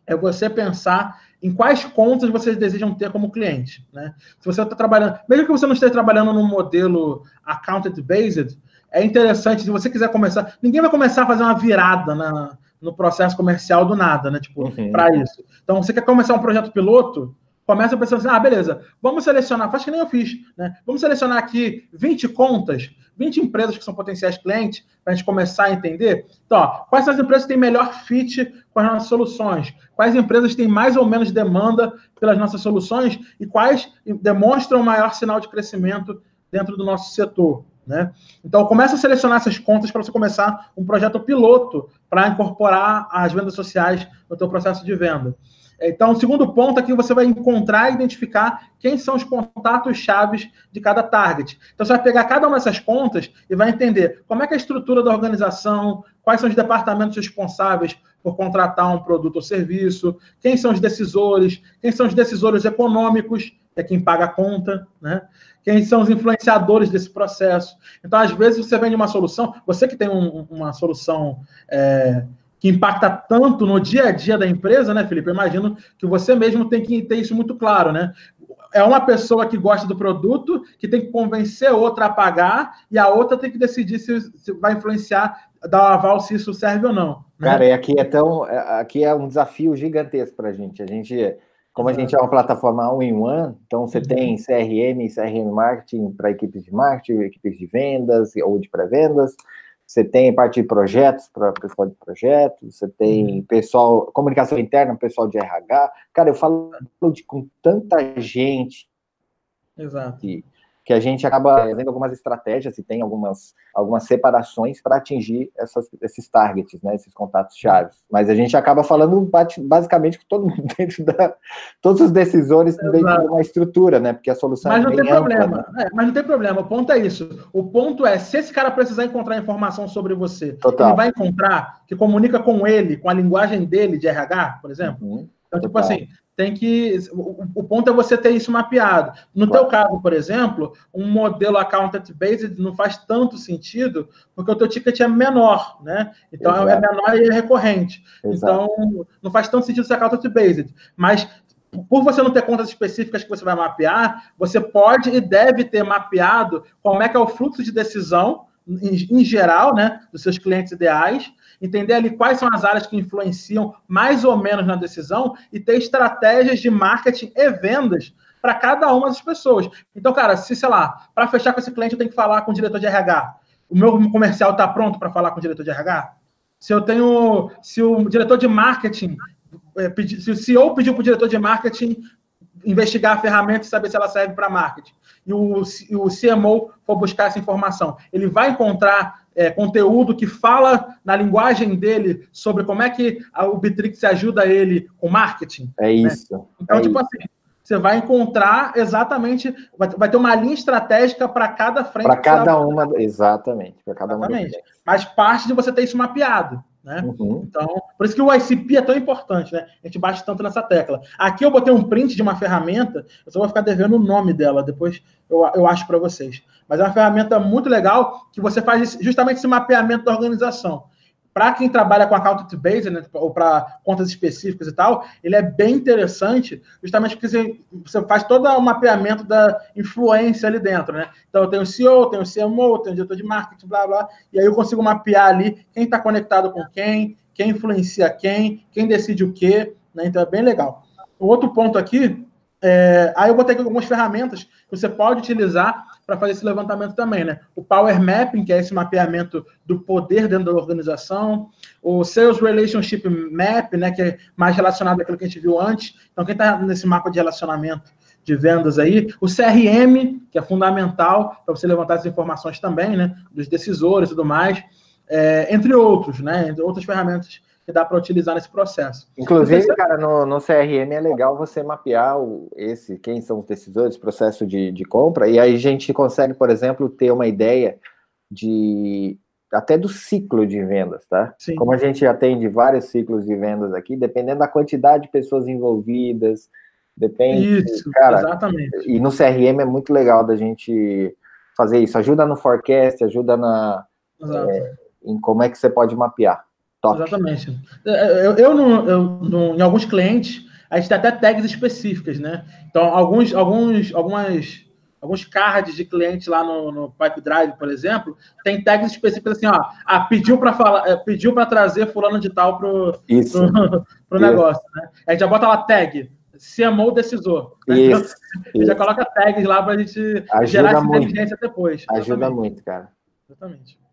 é você pensar em quais contas vocês desejam ter como cliente. Né? Se você está trabalhando, mesmo que você não esteja trabalhando no modelo accountant based, é interessante, se você quiser começar, ninguém vai começar a fazer uma virada na, no processo comercial do nada, né? Tipo, uhum. para isso. Então, você quer começar um projeto piloto, começa pensando assim, ah, beleza, vamos selecionar, faz que nem eu fiz, né? Vamos selecionar aqui 20 contas, 20 empresas que são potenciais clientes, para a gente começar a entender. Então, ó, quais são as empresas que têm melhor fit com as nossas soluções? Quais empresas têm mais ou menos demanda pelas nossas soluções e quais demonstram maior sinal de crescimento dentro do nosso setor? Né? Então, começa a selecionar essas contas para você começar um projeto piloto para incorporar as vendas sociais no teu processo de venda. Então, o segundo ponto aqui você vai encontrar e identificar quem são os contatos chaves de cada target. Então, você vai pegar cada uma dessas contas e vai entender como é que é a estrutura da organização, quais são os departamentos responsáveis por contratar um produto ou serviço, quem são os decisores, quem são os decisores econômicos, que é quem paga a conta, né? Quem são os influenciadores desse processo. Então, às vezes, você vende uma solução, você que tem um, uma solução é, que impacta tanto no dia a dia da empresa, né, Felipe? Eu imagino que você mesmo tem que ter isso muito claro, né? É uma pessoa que gosta do produto, que tem que convencer outra a pagar, e a outra tem que decidir se, se vai influenciar, dar o aval se isso serve ou não. Né? Cara, e aqui é tão. Aqui é um desafio gigantesco para a gente. A gente. Como a gente é uma plataforma all-in-one, então você tem uhum. CRM, CRM marketing para equipes de marketing, equipes de vendas ou de pré-vendas, você tem parte de projetos para pessoal de projetos, você tem uhum. pessoal, comunicação interna, pessoal de RH. Cara, eu falo de, com tanta gente. Exato. Que, que a gente acaba fazendo algumas estratégias e tem algumas, algumas separações para atingir essas, esses targets, né, esses contatos chaves. Mas a gente acaba falando basicamente com todo mundo dentro da. Todos os decisores Exato. dentro de uma estrutura, né? Porque a solução mas é não tem problema. Né? É, mas não tem problema. O ponto é isso. O ponto é, se esse cara precisar encontrar informação sobre você, Total. ele vai encontrar que comunica com ele, com a linguagem dele de RH, por exemplo. Uhum. Então, tipo assim, tem que. O, o ponto é você ter isso mapeado. No claro. teu caso, por exemplo, um modelo account-based não faz tanto sentido, porque o teu ticket é menor, né? Então é Exato. é menor e é recorrente. Exato. Então, não faz tanto sentido ser account-based. Mas por você não ter contas específicas que você vai mapear, você pode e deve ter mapeado como é que é o fluxo de decisão em, em geral, né, dos seus clientes ideais, entender ali quais são as áreas que influenciam mais ou menos na decisão e ter estratégias de marketing e vendas para cada uma das pessoas. Então, cara, se, sei lá, para fechar com esse cliente eu tenho que falar com o diretor de RH, o meu comercial está pronto para falar com o diretor de RH? Se eu tenho, se o diretor de marketing, é, se o CEO pediu para o diretor de marketing investigar a ferramenta e saber se ela serve para marketing, e o, o CMO for buscar essa informação, ele vai encontrar é, conteúdo que fala na linguagem dele sobre como é que a, o Bitrix ajuda ele com marketing. É isso. Né? Então, é tipo isso. assim, você vai encontrar exatamente, vai, vai ter uma linha estratégica para cada frente. Para cada uma, exatamente. Para cada exatamente. uma. Mas parte de você ter isso mapeado. Né? Uhum. Então, por isso que o ICP é tão importante, né? A gente bate tanto nessa tecla. Aqui eu botei um print de uma ferramenta, eu só vou ficar devendo o nome dela, depois eu, eu acho para vocês. Mas é uma ferramenta muito legal que você faz justamente esse mapeamento da organização para quem trabalha com account base, né, ou para contas específicas e tal, ele é bem interessante, justamente porque você, você, faz todo o mapeamento da influência ali dentro, né? Então, eu tenho CEO, tenho CMO, tenho diretor de marketing, blá, blá, e aí eu consigo mapear ali quem está conectado com quem, quem influencia quem, quem decide o quê, né? Então, é bem legal. Outro ponto aqui, é, aí eu botei aqui algumas ferramentas que você pode utilizar para fazer esse levantamento também, né? O Power Mapping, que é esse mapeamento do poder dentro da organização, o Sales Relationship Map, né, que é mais relacionado àquilo que a gente viu antes. Então, quem está nesse mapa de relacionamento de vendas aí, o CRM, que é fundamental para você levantar as informações também, né, dos decisores e tudo mais, é, entre outros, né, entre outras ferramentas que dá para utilizar nesse processo. Inclusive, cara, no, no, CRM é legal você mapear o, esse, quem são os decisores, processo de, de compra, e aí a gente consegue, por exemplo, ter uma ideia de até do ciclo de vendas, tá? Sim. Como a gente atende vários ciclos de vendas aqui, dependendo da quantidade de pessoas envolvidas, depende. Isso, cara, exatamente. E no CRM é muito legal da gente fazer isso. Ajuda no forecast, ajuda na é, em como é que você pode mapear. Top. Exatamente. É, é, eu, eu, não, eu não, em alguns clientes, a gente tem até tags específicas, né? Então, alguns, alguns, algumas, alguns cards de clientes lá no, no Pipe Drive, por exemplo, tem tags específicas assim, ó, ah, pediu para falar, é, pediu para trazer fulano de tal pro, Isso. pro, pro negócio, né? A gente já bota lá tag, se amou o decisor. Né? Isso, então, já coloca tags lá para a gente Ajuda gerar essa inteligência depois. Ajuda Exatamente. muito, cara. Exatamente.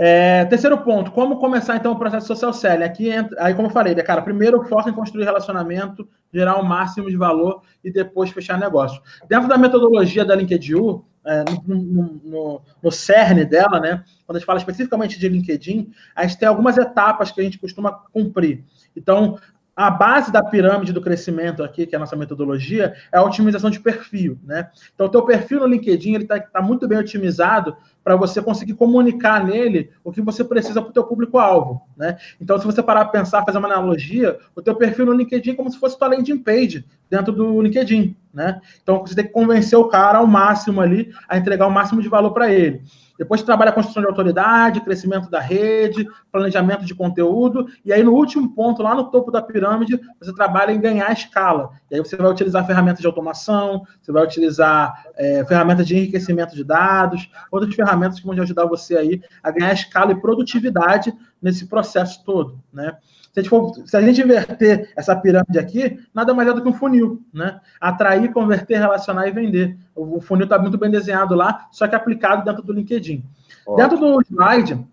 É, terceiro ponto, como começar então o processo social selling? Aqui entra, aí como eu falei, né, cara, primeiro foco em construir relacionamento, gerar o máximo de valor e depois fechar negócio. Dentro da metodologia da LinkedIn, é, no, no, no, no, cerne dela, né, quando a gente fala especificamente de LinkedIn, a gente tem algumas etapas que a gente costuma cumprir. Então, a base da pirâmide do crescimento aqui, que é a nossa metodologia, é a otimização de perfil, né? Então, o teu perfil no LinkedIn, ele está tá muito bem otimizado para você conseguir comunicar nele o que você precisa para o teu público-alvo, né? Então, se você parar para pensar, fazer uma analogia, o teu perfil no LinkedIn é como se fosse tua landing page dentro do LinkedIn, né? Então, você tem que convencer o cara ao máximo ali, a entregar o máximo de valor para ele. Depois trabalha a construção de autoridade, crescimento da rede, planejamento de conteúdo. E aí, no último ponto, lá no topo da pirâmide, você trabalha em ganhar escala. E aí você vai utilizar ferramentas de automação, você vai utilizar é, ferramentas de enriquecimento de dados, outras ferramentas que vão ajudar você aí a ganhar escala e produtividade nesse processo todo, né? Se a, gente for, se a gente inverter essa pirâmide aqui, nada mais é do que um funil, né? Atrair, converter, relacionar e vender. O funil está muito bem desenhado lá, só que aplicado dentro do LinkedIn. Ótimo. Dentro do slide,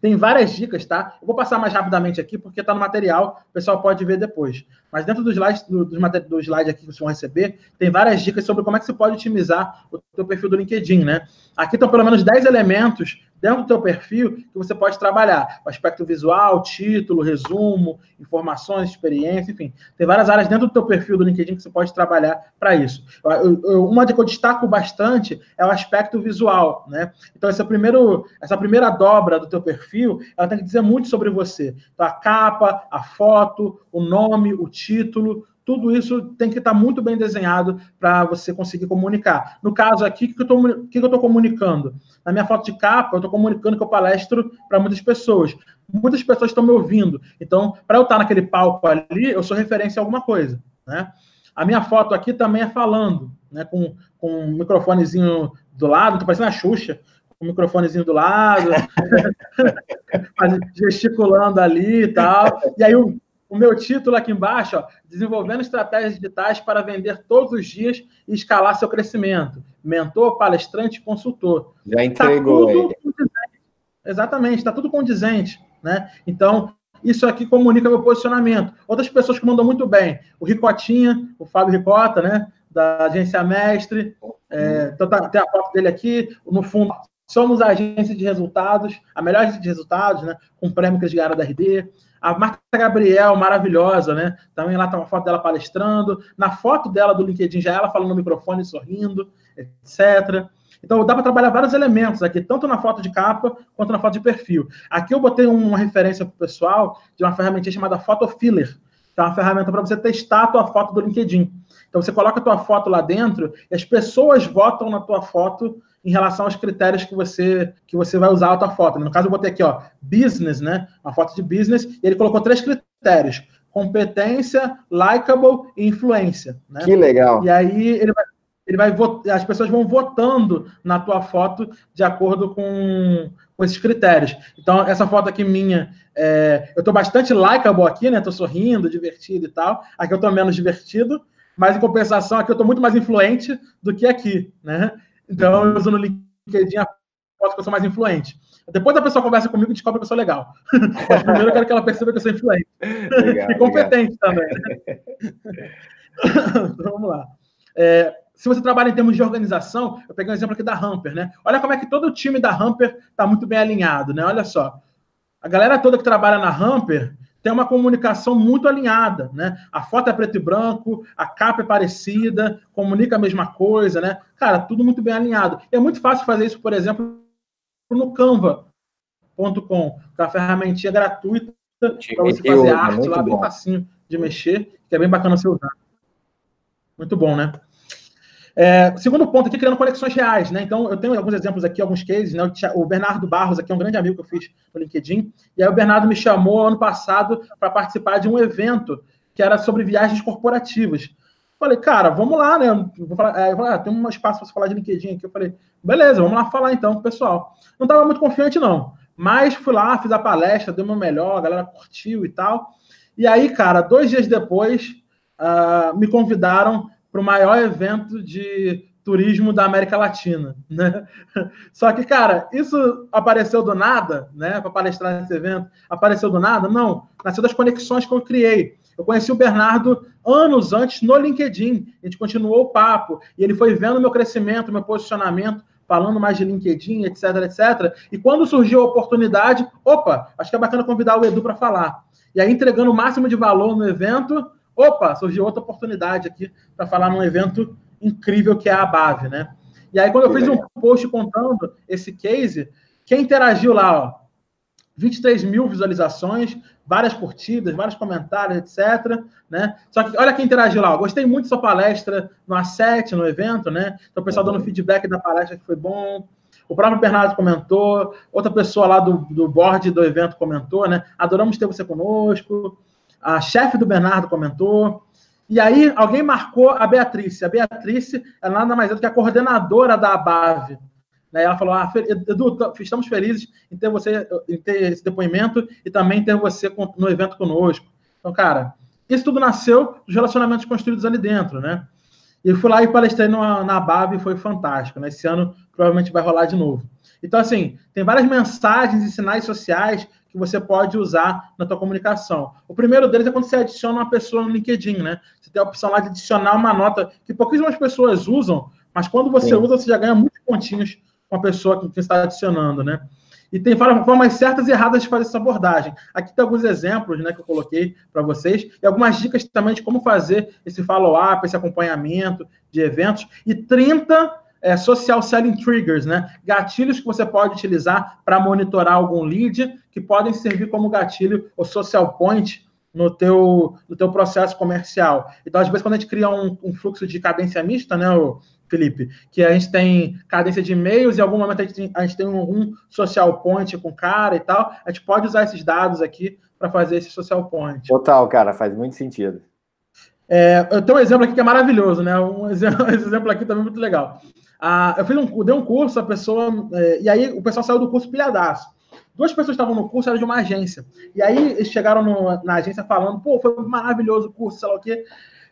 tem várias dicas, tá? Eu vou passar mais rapidamente aqui, porque está no material, o pessoal pode ver depois. Mas dentro do slide, do, do slide aqui que vocês vão receber, tem várias dicas sobre como é que você pode otimizar o seu perfil do LinkedIn, né? Aqui estão pelo menos 10 elementos dentro do teu perfil que você pode trabalhar. O aspecto visual, título, resumo, informações, experiência, enfim. Tem várias áreas dentro do teu perfil do LinkedIn que você pode trabalhar para isso. Eu, eu, uma que eu destaco bastante é o aspecto visual, né? Então, essa, primeiro, essa primeira dobra do teu perfil, ela tem que dizer muito sobre você. Então, a capa, a foto, o nome, o título, tudo isso tem que estar muito bem desenhado para você conseguir comunicar. No caso aqui, o que, eu que, eu estou comunicando? Na minha foto de capa, eu estou comunicando que eu palestro para muitas pessoas. Muitas pessoas estão me ouvindo. Então, para eu estar naquele palco ali, eu sou referência a alguma coisa. Né? A minha foto aqui também é falando, né? com, com um microfonezinho do lado, estou parecendo a Xuxa, com um microfonezinho do lado, gesticulando ali e tal. E aí o, o meu título aqui embaixo, ó, desenvolvendo estratégias digitais para vender todos os dias e escalar seu crescimento. Mentor, palestrante, consultor. Já tá entregou. Tá Exatamente, está tudo condizente, né? Então, isso aqui comunica meu posicionamento. Outras pessoas que mandam muito bem. O Ricotinha, o Fábio Ricota, né? Da agência Mestre. É, então tá, tem a foto dele aqui. No fundo, somos a agência de resultados, a melhor agência de resultados, né? Com prêmio que eles ganharam da RD. A Marta Gabriel, maravilhosa, né? Também lá tá uma foto dela palestrando. Na foto dela do LinkedIn já ela falando no microfone, sorrindo, etc. Então dá para trabalhar vários elementos aqui, tanto na foto de capa quanto na foto de perfil. Aqui eu botei uma referência para o pessoal de uma ferramenta chamada Photo Filler, que é uma ferramenta para você testar a tua foto do LinkedIn. Então você coloca a tua foto lá dentro e as pessoas votam na tua foto em relação aos critérios que você que você vai usar a tua foto. No caso, eu botei aqui, ó, business, né? Uma foto de business, e ele colocou três critérios: competência, likable e influência. Né? Que legal. E aí ele vai, ele vai as pessoas vão votando na tua foto de acordo com, com esses critérios. Então, essa foto aqui minha, é, eu estou bastante likable aqui, né? Estou sorrindo, divertido e tal. Aqui eu estou menos divertido, mas em compensação, aqui eu estou muito mais influente do que aqui, né? Então, eu uso no LinkedIn a foto que eu sou mais influente. Depois a pessoa conversa comigo e descobre que eu sou legal. Mas primeiro eu quero que ela perceba que eu sou influente. Legal, e competente legal. também. então, vamos lá. É, se você trabalha em termos de organização, eu peguei um exemplo aqui da Hamper, né? Olha como é que todo o time da Hamper está muito bem alinhado, né? Olha só. A galera toda que trabalha na Hamper tem uma comunicação muito alinhada, né? A foto é preto e branco, a capa é parecida, comunica a mesma coisa, né? Cara, tudo muito bem alinhado. E é muito fácil fazer isso, por exemplo, no canva.com, que é uma ferramentinha gratuita para você fazer arte lá, bom. bem facinho de mexer, que é bem bacana você usar. Muito bom, né? É, segundo ponto aqui, criando conexões reais, né? Então, eu tenho alguns exemplos aqui, alguns cases, né? O Bernardo Barros aqui é um grande amigo que eu fiz no LinkedIn, e aí o Bernardo me chamou ano passado para participar de um evento que era sobre viagens corporativas. Falei, cara, vamos lá, né? Vou falar, é, falei, ah, tem um espaço para falar de LinkedIn aqui. Eu falei, beleza, vamos lá falar então pessoal. Não estava muito confiante, não. Mas fui lá, fiz a palestra, deu meu melhor, a galera curtiu e tal. E aí, cara, dois dias depois, uh, me convidaram para o maior evento de turismo da América Latina, né? Só que, cara, isso apareceu do nada, né? Para palestrar nesse evento, apareceu do nada? Não, nasceu das conexões que eu criei. Eu conheci o Bernardo anos antes no LinkedIn. A gente continuou o papo e ele foi vendo meu crescimento, meu posicionamento, falando mais de LinkedIn, etc, etc. E quando surgiu a oportunidade, opa, acho que é bacana convidar o Edu para falar. E aí entregando o máximo de valor no evento, opa, surgiu outra oportunidade aqui para falar num evento incrível que é a Bave, né? E aí, quando eu fiz um post contando esse case, quem interagiu lá, ó, 23 mil visualizações, várias curtidas, vários comentários, etc. Né? Só que olha quem interagiu lá. gostei muito da sua palestra no A7, no evento, né? Então, o pessoal dando feedback da palestra que foi bom. O próprio Bernardo comentou, outra pessoa lá do, do board do evento comentou, né? Adoramos ter você conosco a chefe do Bernardo comentou. E aí, alguém marcou a Beatriz. A Beatriz é nada mais é do que a coordenadora da ABAV. Né? Ela falou: ah, Edu, estamos felizes em ter você, em ter esse depoimento e também ter você no evento conosco. Então, cara, isso tudo nasceu dos relacionamentos construídos ali dentro, né? E fui lá e palestrei na, na ABAV e foi fantástico. Né? Esse ano provavelmente vai rolar de novo. Então, assim, tem várias mensagens e sinais sociais que você pode usar na tua comunicação. O primeiro deles é quando você adiciona uma pessoa no LinkedIn, né? Você tem a opção lá de adicionar uma nota que pouquíssimas pessoas usam, mas quando você Sim. usa, você já ganha muitos pontinhos com a pessoa que você está adicionando, né? E tem formas certas e erradas de fazer essa abordagem. Aqui tem alguns exemplos né, que eu coloquei para vocês e algumas dicas também de como fazer esse follow-up, esse acompanhamento de eventos. E 30 é, social selling triggers, né? Gatilhos que você pode utilizar para monitorar algum lead, que podem servir como gatilho ou social point no teu, no teu processo comercial. Então, às vezes, quando a gente cria um, um fluxo de cadência mista, né, Felipe, que a gente tem cadência de e-mails e em algum momento a gente tem, a gente tem um, um social point com cara e tal, a gente pode usar esses dados aqui para fazer esse social point. Total, cara, faz muito sentido. É, eu tenho um exemplo aqui que é maravilhoso, né? Um exemplo, esse exemplo aqui também é muito legal. Ah, eu fiz um, dei um curso, a pessoa, é, e aí o pessoal saiu do curso pilhadaço. Duas pessoas estavam no curso, era de uma agência. E aí eles chegaram no, na agência falando, pô, foi maravilhoso o curso, sei lá o quê.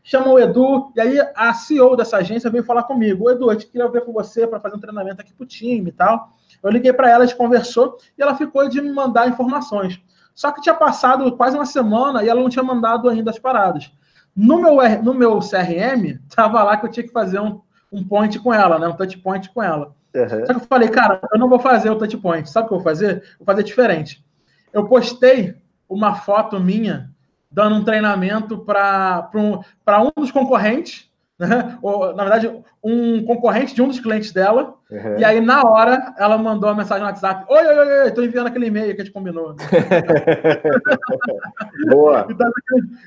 Chamou o Edu, e aí a CEO dessa agência veio falar comigo. Edu, a gente queria ver com você para fazer um treinamento aqui pro time e tal. Eu liguei para ela, a gente conversou, e ela ficou de me mandar informações. Só que tinha passado quase uma semana e ela não tinha mandado ainda as paradas. No meu, no meu CRM, tava lá que eu tinha que fazer um, um point com ela, né? Um touch point com ela. Uhum. Só que eu falei, cara, eu não vou fazer o touch point. Sabe o que eu vou fazer? Vou fazer diferente. Eu postei uma foto minha dando um treinamento para um, um dos concorrentes né? Ou, na verdade, um concorrente de um dos clientes dela. Uhum. E aí, na hora, ela mandou uma mensagem no WhatsApp: Oi, oi, oi, estou enviando aquele e-mail que a gente combinou. Boa. Então,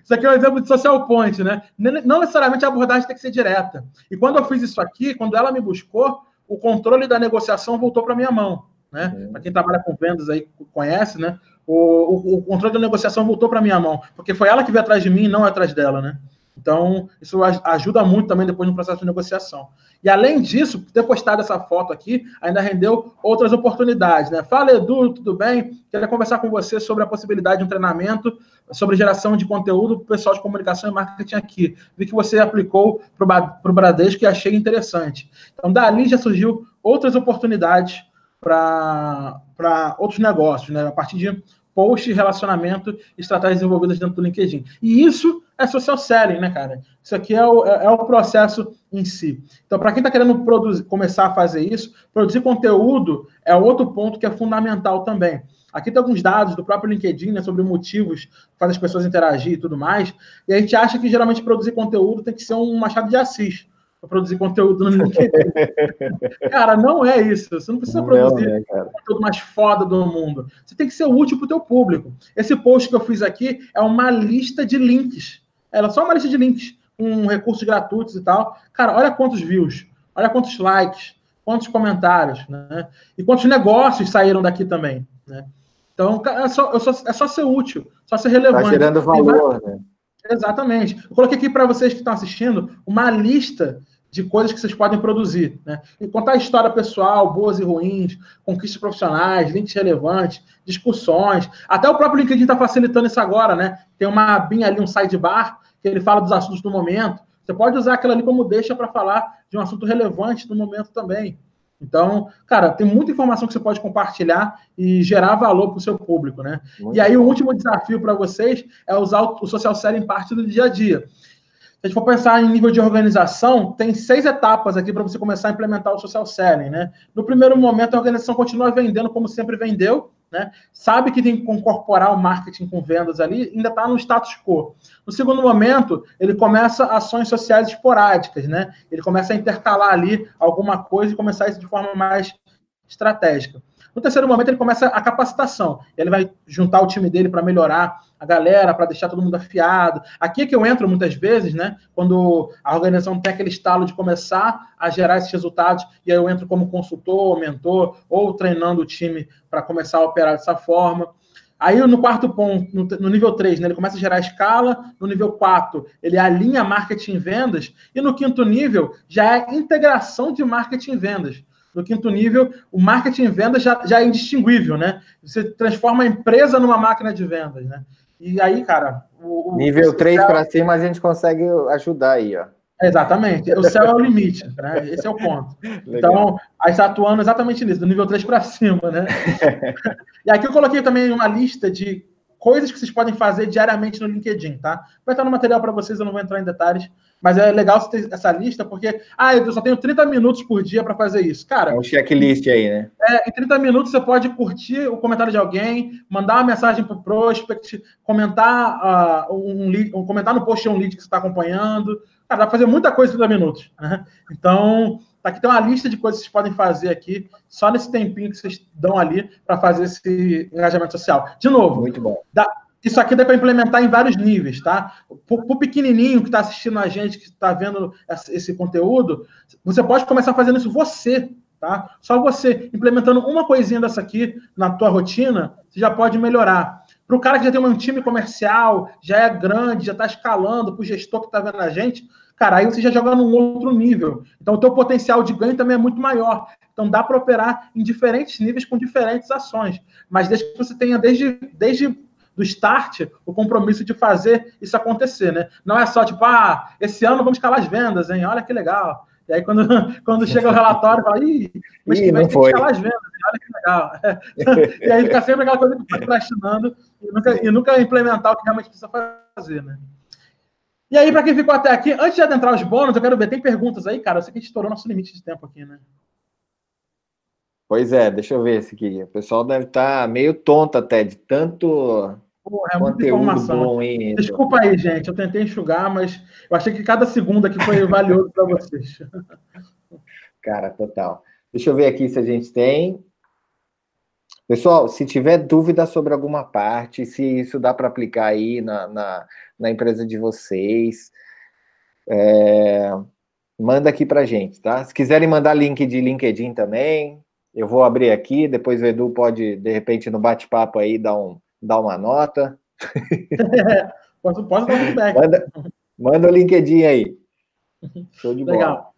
isso aqui é um exemplo de social point, né? Não necessariamente a abordagem tem que ser direta. E quando eu fiz isso aqui, quando ela me buscou, o controle da negociação voltou para minha mão. Né? Uhum. Para quem trabalha com vendas aí conhece, né? O, o, o controle da negociação voltou para minha mão, porque foi ela que veio atrás de mim, não atrás dela, né? Então, isso ajuda muito também depois no processo de negociação. E além disso, ter postado essa foto aqui ainda rendeu outras oportunidades. Né? Fala, Edu, tudo bem? Queria conversar com você sobre a possibilidade de um treinamento sobre geração de conteúdo para o pessoal de comunicação e marketing aqui. Vi que você aplicou para o Bradesco e achei interessante. Então, dali já surgiu outras oportunidades para outros negócios, né? a partir de post, relacionamento estratégias desenvolvidas dentro do LinkedIn. E isso é social selling, né, cara? Isso aqui é o, é, é o processo em si. Então, para quem está querendo produzir, começar a fazer isso, produzir conteúdo é outro ponto que é fundamental também. Aqui tem alguns dados do próprio LinkedIn né, sobre motivos que fazem as pessoas interagir e tudo mais. E a gente acha que geralmente produzir conteúdo tem que ser um machado de assis para produzir conteúdo no LinkedIn. cara, não é isso. Você não precisa não, produzir né, o conteúdo mais foda do mundo. Você tem que ser útil para o teu público. Esse post que eu fiz aqui é uma lista de links. Ela é só uma lista de links com recursos gratuitos e tal. Cara, olha quantos views, olha quantos likes, quantos comentários, né? E quantos negócios saíram daqui também, né? Então, é só, é só, é só ser útil, só ser relevante. Está gerando valor, né? Exatamente. Eu coloquei aqui para vocês que estão assistindo uma lista de coisas que vocês podem produzir. Né? E contar história pessoal, boas e ruins, conquistas profissionais, links relevantes, discussões. Até o próprio LinkedIn está facilitando isso agora, né? Tem uma abinha ali, um sidebar, que ele fala dos assuntos do momento. Você pode usar aquilo ali como deixa para falar de um assunto relevante do momento também. Então, cara, tem muita informação que você pode compartilhar e gerar valor para o seu público, né? Muito e aí, o último desafio para vocês é usar o social selling parte do dia a dia. Se a gente for pensar em nível de organização, tem seis etapas aqui para você começar a implementar o social selling, né? No primeiro momento, a organização continua vendendo como sempre vendeu, né? Sabe que tem que incorporar o marketing com vendas ali, ainda está no status quo. No segundo momento, ele começa ações sociais esporádicas, né? Ele começa a intercalar ali alguma coisa e começar isso de forma mais estratégica. No terceiro momento, ele começa a capacitação. Ele vai juntar o time dele para melhorar a galera, para deixar todo mundo afiado. Aqui é que eu entro muitas vezes, né? Quando a organização tem aquele estalo de começar a gerar esses resultados, e aí eu entro como consultor, mentor, ou treinando o time para começar a operar dessa forma. Aí no quarto ponto, no, nível 3, né, ele começa a gerar escala, no nível 4, ele alinha marketing e vendas, e no quinto nível já é integração de marketing e vendas. No quinto nível, o marketing e vendas já, já é indistinguível, né? Você transforma a empresa numa máquina de vendas, né? E aí, cara. O, nível 3 para cima a gente consegue ajudar aí, ó. Exatamente. O céu é o limite, né? Esse é o ponto. Legal. Então, a gente está atuando exatamente nisso, do nível 3 para cima, né? e aqui eu coloquei também uma lista de coisas que vocês podem fazer diariamente no LinkedIn, tá? Vai estar no material para vocês, eu não vou entrar em detalhes, mas é legal você ter essa lista, porque, ah, eu só tenho 30 minutos por dia para fazer isso. Cara. É um checklist aí, né? É, em 30 minutos você pode curtir o comentário de alguém, mandar uma mensagem para o prospect, comentar, uh, um, um, comentar no post um lead que você está acompanhando. Cara, dá para fazer muita coisa em 30 minutos. Né? Então, tá aqui tem uma lista de coisas que vocês podem fazer aqui, só nesse tempinho que vocês dão ali para fazer esse engajamento social. De novo, muito bom. Dá, isso aqui dá para implementar em vários níveis, tá? Para o pequenininho que está assistindo a gente, que está vendo esse conteúdo, você pode começar fazendo isso você, tá? Só você, implementando uma coisinha dessa aqui na tua rotina, você já pode melhorar. Para o cara que já tem um time comercial, já é grande, já está escalando, para o gestor que está vendo a gente, cara, aí você já joga num outro nível. Então, o teu potencial de ganho também é muito maior. Então, dá para operar em diferentes níveis com diferentes ações. Mas desde que você tenha, desde, desde do start o compromisso de fazer isso acontecer, né? Não é só tipo, ah, esse ano vamos escalar as vendas, hein? Olha que legal. E aí, quando, quando chega o relatório, fala, ih, mas que vai ter que as vendas, olha que legal. e aí fica sempre aquela coisa que está procrastinando e nunca, e nunca implementar o que realmente precisa fazer, né? E aí, para quem ficou até aqui, antes de adentrar os bônus, eu quero ver, tem perguntas aí, cara? Eu sei que a gente estourou nosso limite de tempo aqui, né? Pois é, deixa eu ver esse aqui. O pessoal deve estar tá meio tonto até de tanto Porra, é muita informação. Bom, hein, Desculpa aí, gente. Eu tentei enxugar, mas eu achei que cada segundo aqui foi valioso para vocês. Cara, total. Deixa eu ver aqui se a gente tem. Pessoal, se tiver dúvida sobre alguma parte, se isso dá para aplicar aí na, na, na, empresa de vocês, é, manda aqui para gente, tá? Se quiserem mandar link de LinkedIn também, eu vou abrir aqui, depois o Edu pode, de repente, no bate-papo aí, dar um, dar uma nota. posso, posso dar feedback. Manda, manda o LinkedIn aí. Show de bola. Legal.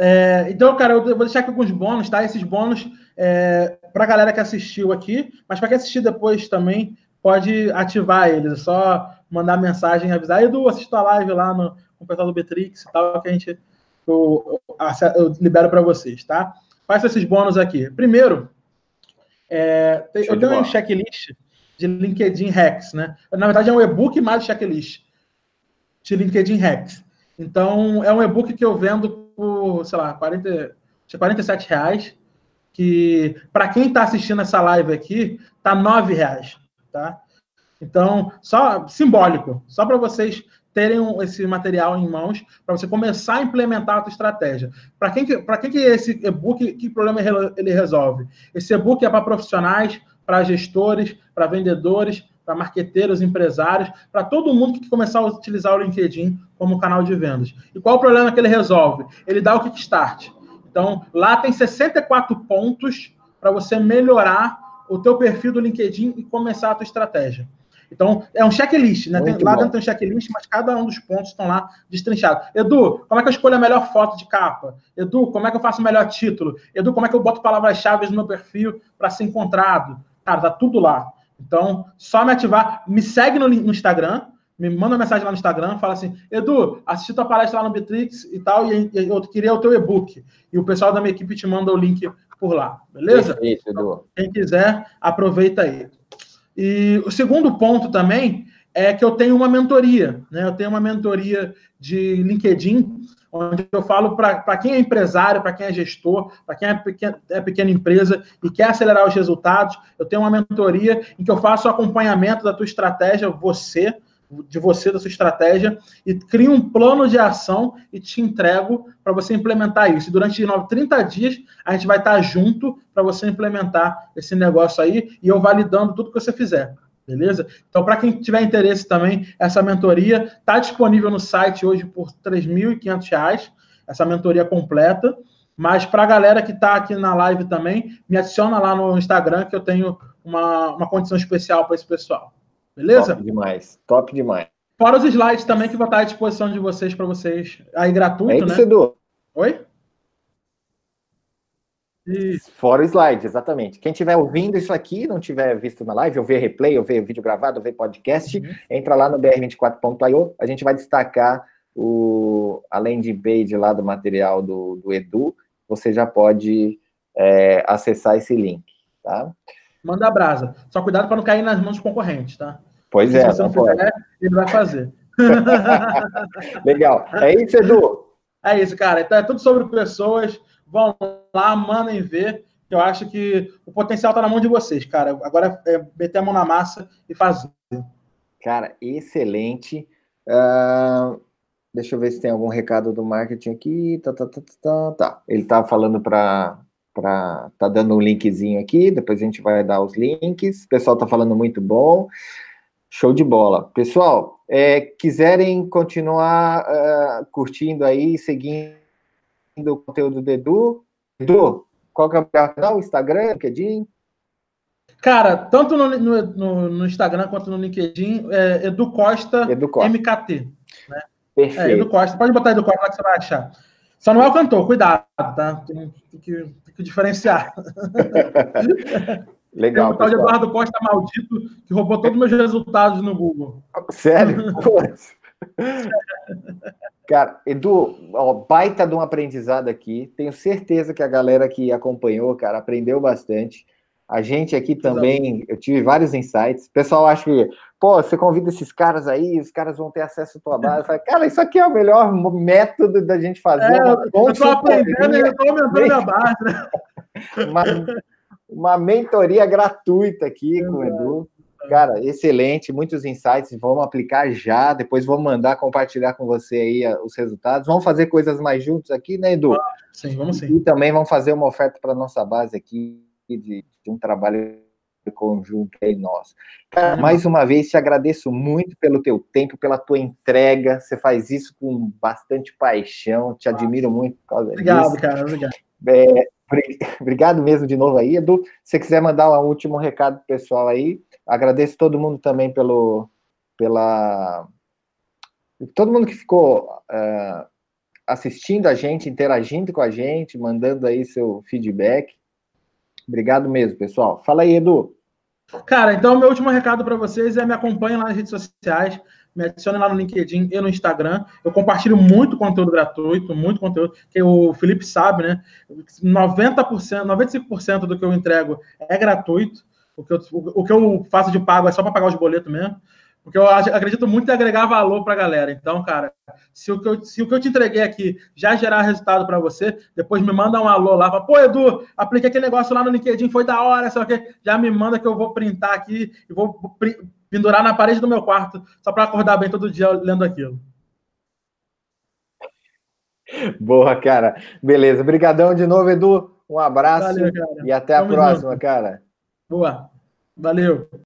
É, então, cara, eu vou deixar aqui alguns bônus, tá? Esses bônus é, para a galera que assistiu aqui, mas para quem assistir depois também, pode ativar eles. É só mandar mensagem, avisar. Edu, assista a live lá no, com o pessoal do Betrix e tal, que a gente eu, eu, eu libero para vocês, tá? São esses bônus aqui? Primeiro, é, eu tenho um checklist de LinkedIn Hacks, né? Na verdade, é um e-book mais checklist de LinkedIn Hacks. Então, é um e-book que eu vendo por, sei lá, 40, 47 reais, que para quem está assistindo essa live aqui, tá 9 reais, tá? Então, só simbólico, só para vocês terem esse material em mãos, para você começar a implementar a sua estratégia. Para quem, que, quem que esse e-book, que problema ele resolve? Esse e-book é para profissionais, para gestores, para vendedores, para marqueteiros, empresários, para todo mundo que começar a utilizar o LinkedIn como canal de vendas. E qual o problema que ele resolve? Ele dá o kickstart. Então, lá tem 64 pontos para você melhorar o teu perfil do LinkedIn e começar a tua estratégia. Então, é um checklist, né? Tem, lá dentro tem um checklist, mas cada um dos pontos estão lá destrinchados. Edu, como é que eu escolho a melhor foto de capa? Edu, como é que eu faço o melhor título? Edu, como é que eu boto palavras-chave no meu perfil para ser encontrado? Cara, tá tudo lá. Então, só me ativar. Me segue no, no Instagram, me manda uma mensagem lá no Instagram, fala assim, Edu, assisti tua palestra lá no Bitrix e tal, e, e eu queria o teu e-book. E o pessoal da minha equipe te manda o link por lá, beleza? Perfeito, Edu. Então, quem quiser, aproveita aí. E o segundo ponto também é que eu tenho uma mentoria, né? Eu tenho uma mentoria de LinkedIn, onde eu falo para quem é empresário, para quem é gestor, para quem é pequena, é pequena empresa e quer acelerar os resultados, eu tenho uma mentoria em que eu faço o acompanhamento da tua estratégia, você, de você, da sua estratégia, e crio um plano de ação e te entrego para você implementar isso. E durante 30 dias, a gente vai estar junto para você implementar esse negócio aí e eu validando tudo que você fizer. Beleza? Então, para quem tiver interesse também, essa mentoria está disponível no site hoje por R$ 3.500, essa mentoria completa. Mas para a galera que está aqui na live também, me adiciona lá no Instagram que eu tenho uma, uma condição especial para esse pessoal. Beleza? Top demais, top demais. Fora os slides também que vou estar à disposição de vocês para vocês. Aí gratuito, é isso, né? Edu. Oi? Isso. Fora o slide, exatamente. Quem estiver ouvindo isso aqui, não tiver visto na live, ou ver replay, ou ver vídeo gravado, ou ver podcast, uhum. entra lá no br24.io, a gente vai destacar o, a landing page lá do material do, do Edu, você já pode é, acessar esse link, tá? Manda brasa. Só cuidado para não cair nas mãos dos concorrentes, tá? Pois é. Se você não fizer, ele vai fazer. Legal. É isso, Edu? É isso, cara. Então é tudo sobre pessoas. Vão lá, mandem ver. Eu acho que o potencial está na mão de vocês, cara. Agora é meter a mão na massa e fazer. Cara, excelente. Uh, deixa eu ver se tem algum recado do marketing aqui. Tá, tá, tá, tá, tá. tá. Ele tá falando para para tá dando um linkzinho aqui, depois a gente vai dar os links. O pessoal tá falando muito bom. Show de bola. Pessoal, é, quiserem continuar uh, curtindo aí, seguindo o conteúdo do Edu, Edu, qual que é o canal? Instagram, LinkedIn? Cara, tanto no, no, no, Instagram quanto no LinkedIn, é Edu Costa, Edu Costa. MKT. Né? Perfeito. É, Edu Costa. Pode botar Edu Costa lá que você vai achar. Só não é o cantor, cuidado, tá? Tem, tem, que, tem que, diferenciar. Legal. Tem o tal de Eduardo Costa maldito que roubou todos os meus resultados no Google. Sério? Cara, Edu, ó, baita de um aprendizado aqui. Tenho certeza que a galera que acompanhou, cara, aprendeu bastante. A gente aqui também, eu tive vários insights. O pessoal acha que, pô, você convida esses caras aí, os caras vão ter acesso à tua base. Cara, isso aqui é o melhor método da gente fazer. É, eu estou aprendendo e estou aumentando a base. Né? Uma, uma mentoria gratuita aqui com o Edu. Cara, excelente, muitos insights, vamos aplicar já, depois vou mandar compartilhar com você aí ah, os resultados. Vamos fazer coisas mais juntos aqui, né, Edu? Sim, vamos sim. E também vamos fazer uma oferta para nossa base aqui de, de um trabalho conjunto aí nosso. Cara, mais uma vez te agradeço muito pelo teu tempo, pela tua entrega. Você faz isso com bastante paixão. Te admiro muito por causa obrigado, disso. cara, obrigado. É, obrigado mesmo de novo aí, Edu. Se você quiser mandar um último recado pessoal aí, agradeço todo mundo também pelo pela todo mundo que ficou uh, assistindo a gente, interagindo com a gente, mandando aí seu feedback. Obrigado mesmo, pessoal. Fala aí, Edu. Cara, então meu último recado para vocês é me acompanhem lá nas redes sociais, me adicione lá no LinkedIn e no Instagram. Eu compartilho muito conteúdo gratuito, muito conteúdo, que o Felipe sabe, né? 90%, 95% do que eu entrego é gratuito. O que eu, o que eu faço de pago é só para pagar os boletos mesmo. Porque eu acredito muito em agregar valor para a galera. Então, cara, se o, que eu, se o que eu te entreguei aqui já gerar resultado para você, depois me manda um alô lá. Fala, Pô, Edu, apliquei aquele negócio lá no LinkedIn, foi da hora, só que já me manda que eu vou printar aqui e vou pendurar na parede do meu quarto, só para acordar bem todo dia lendo aquilo. Boa, cara. Beleza. Obrigadão de novo, Edu. Um abraço Valeu, e até Tamo a próxima, junto. cara. Boa. Valeu.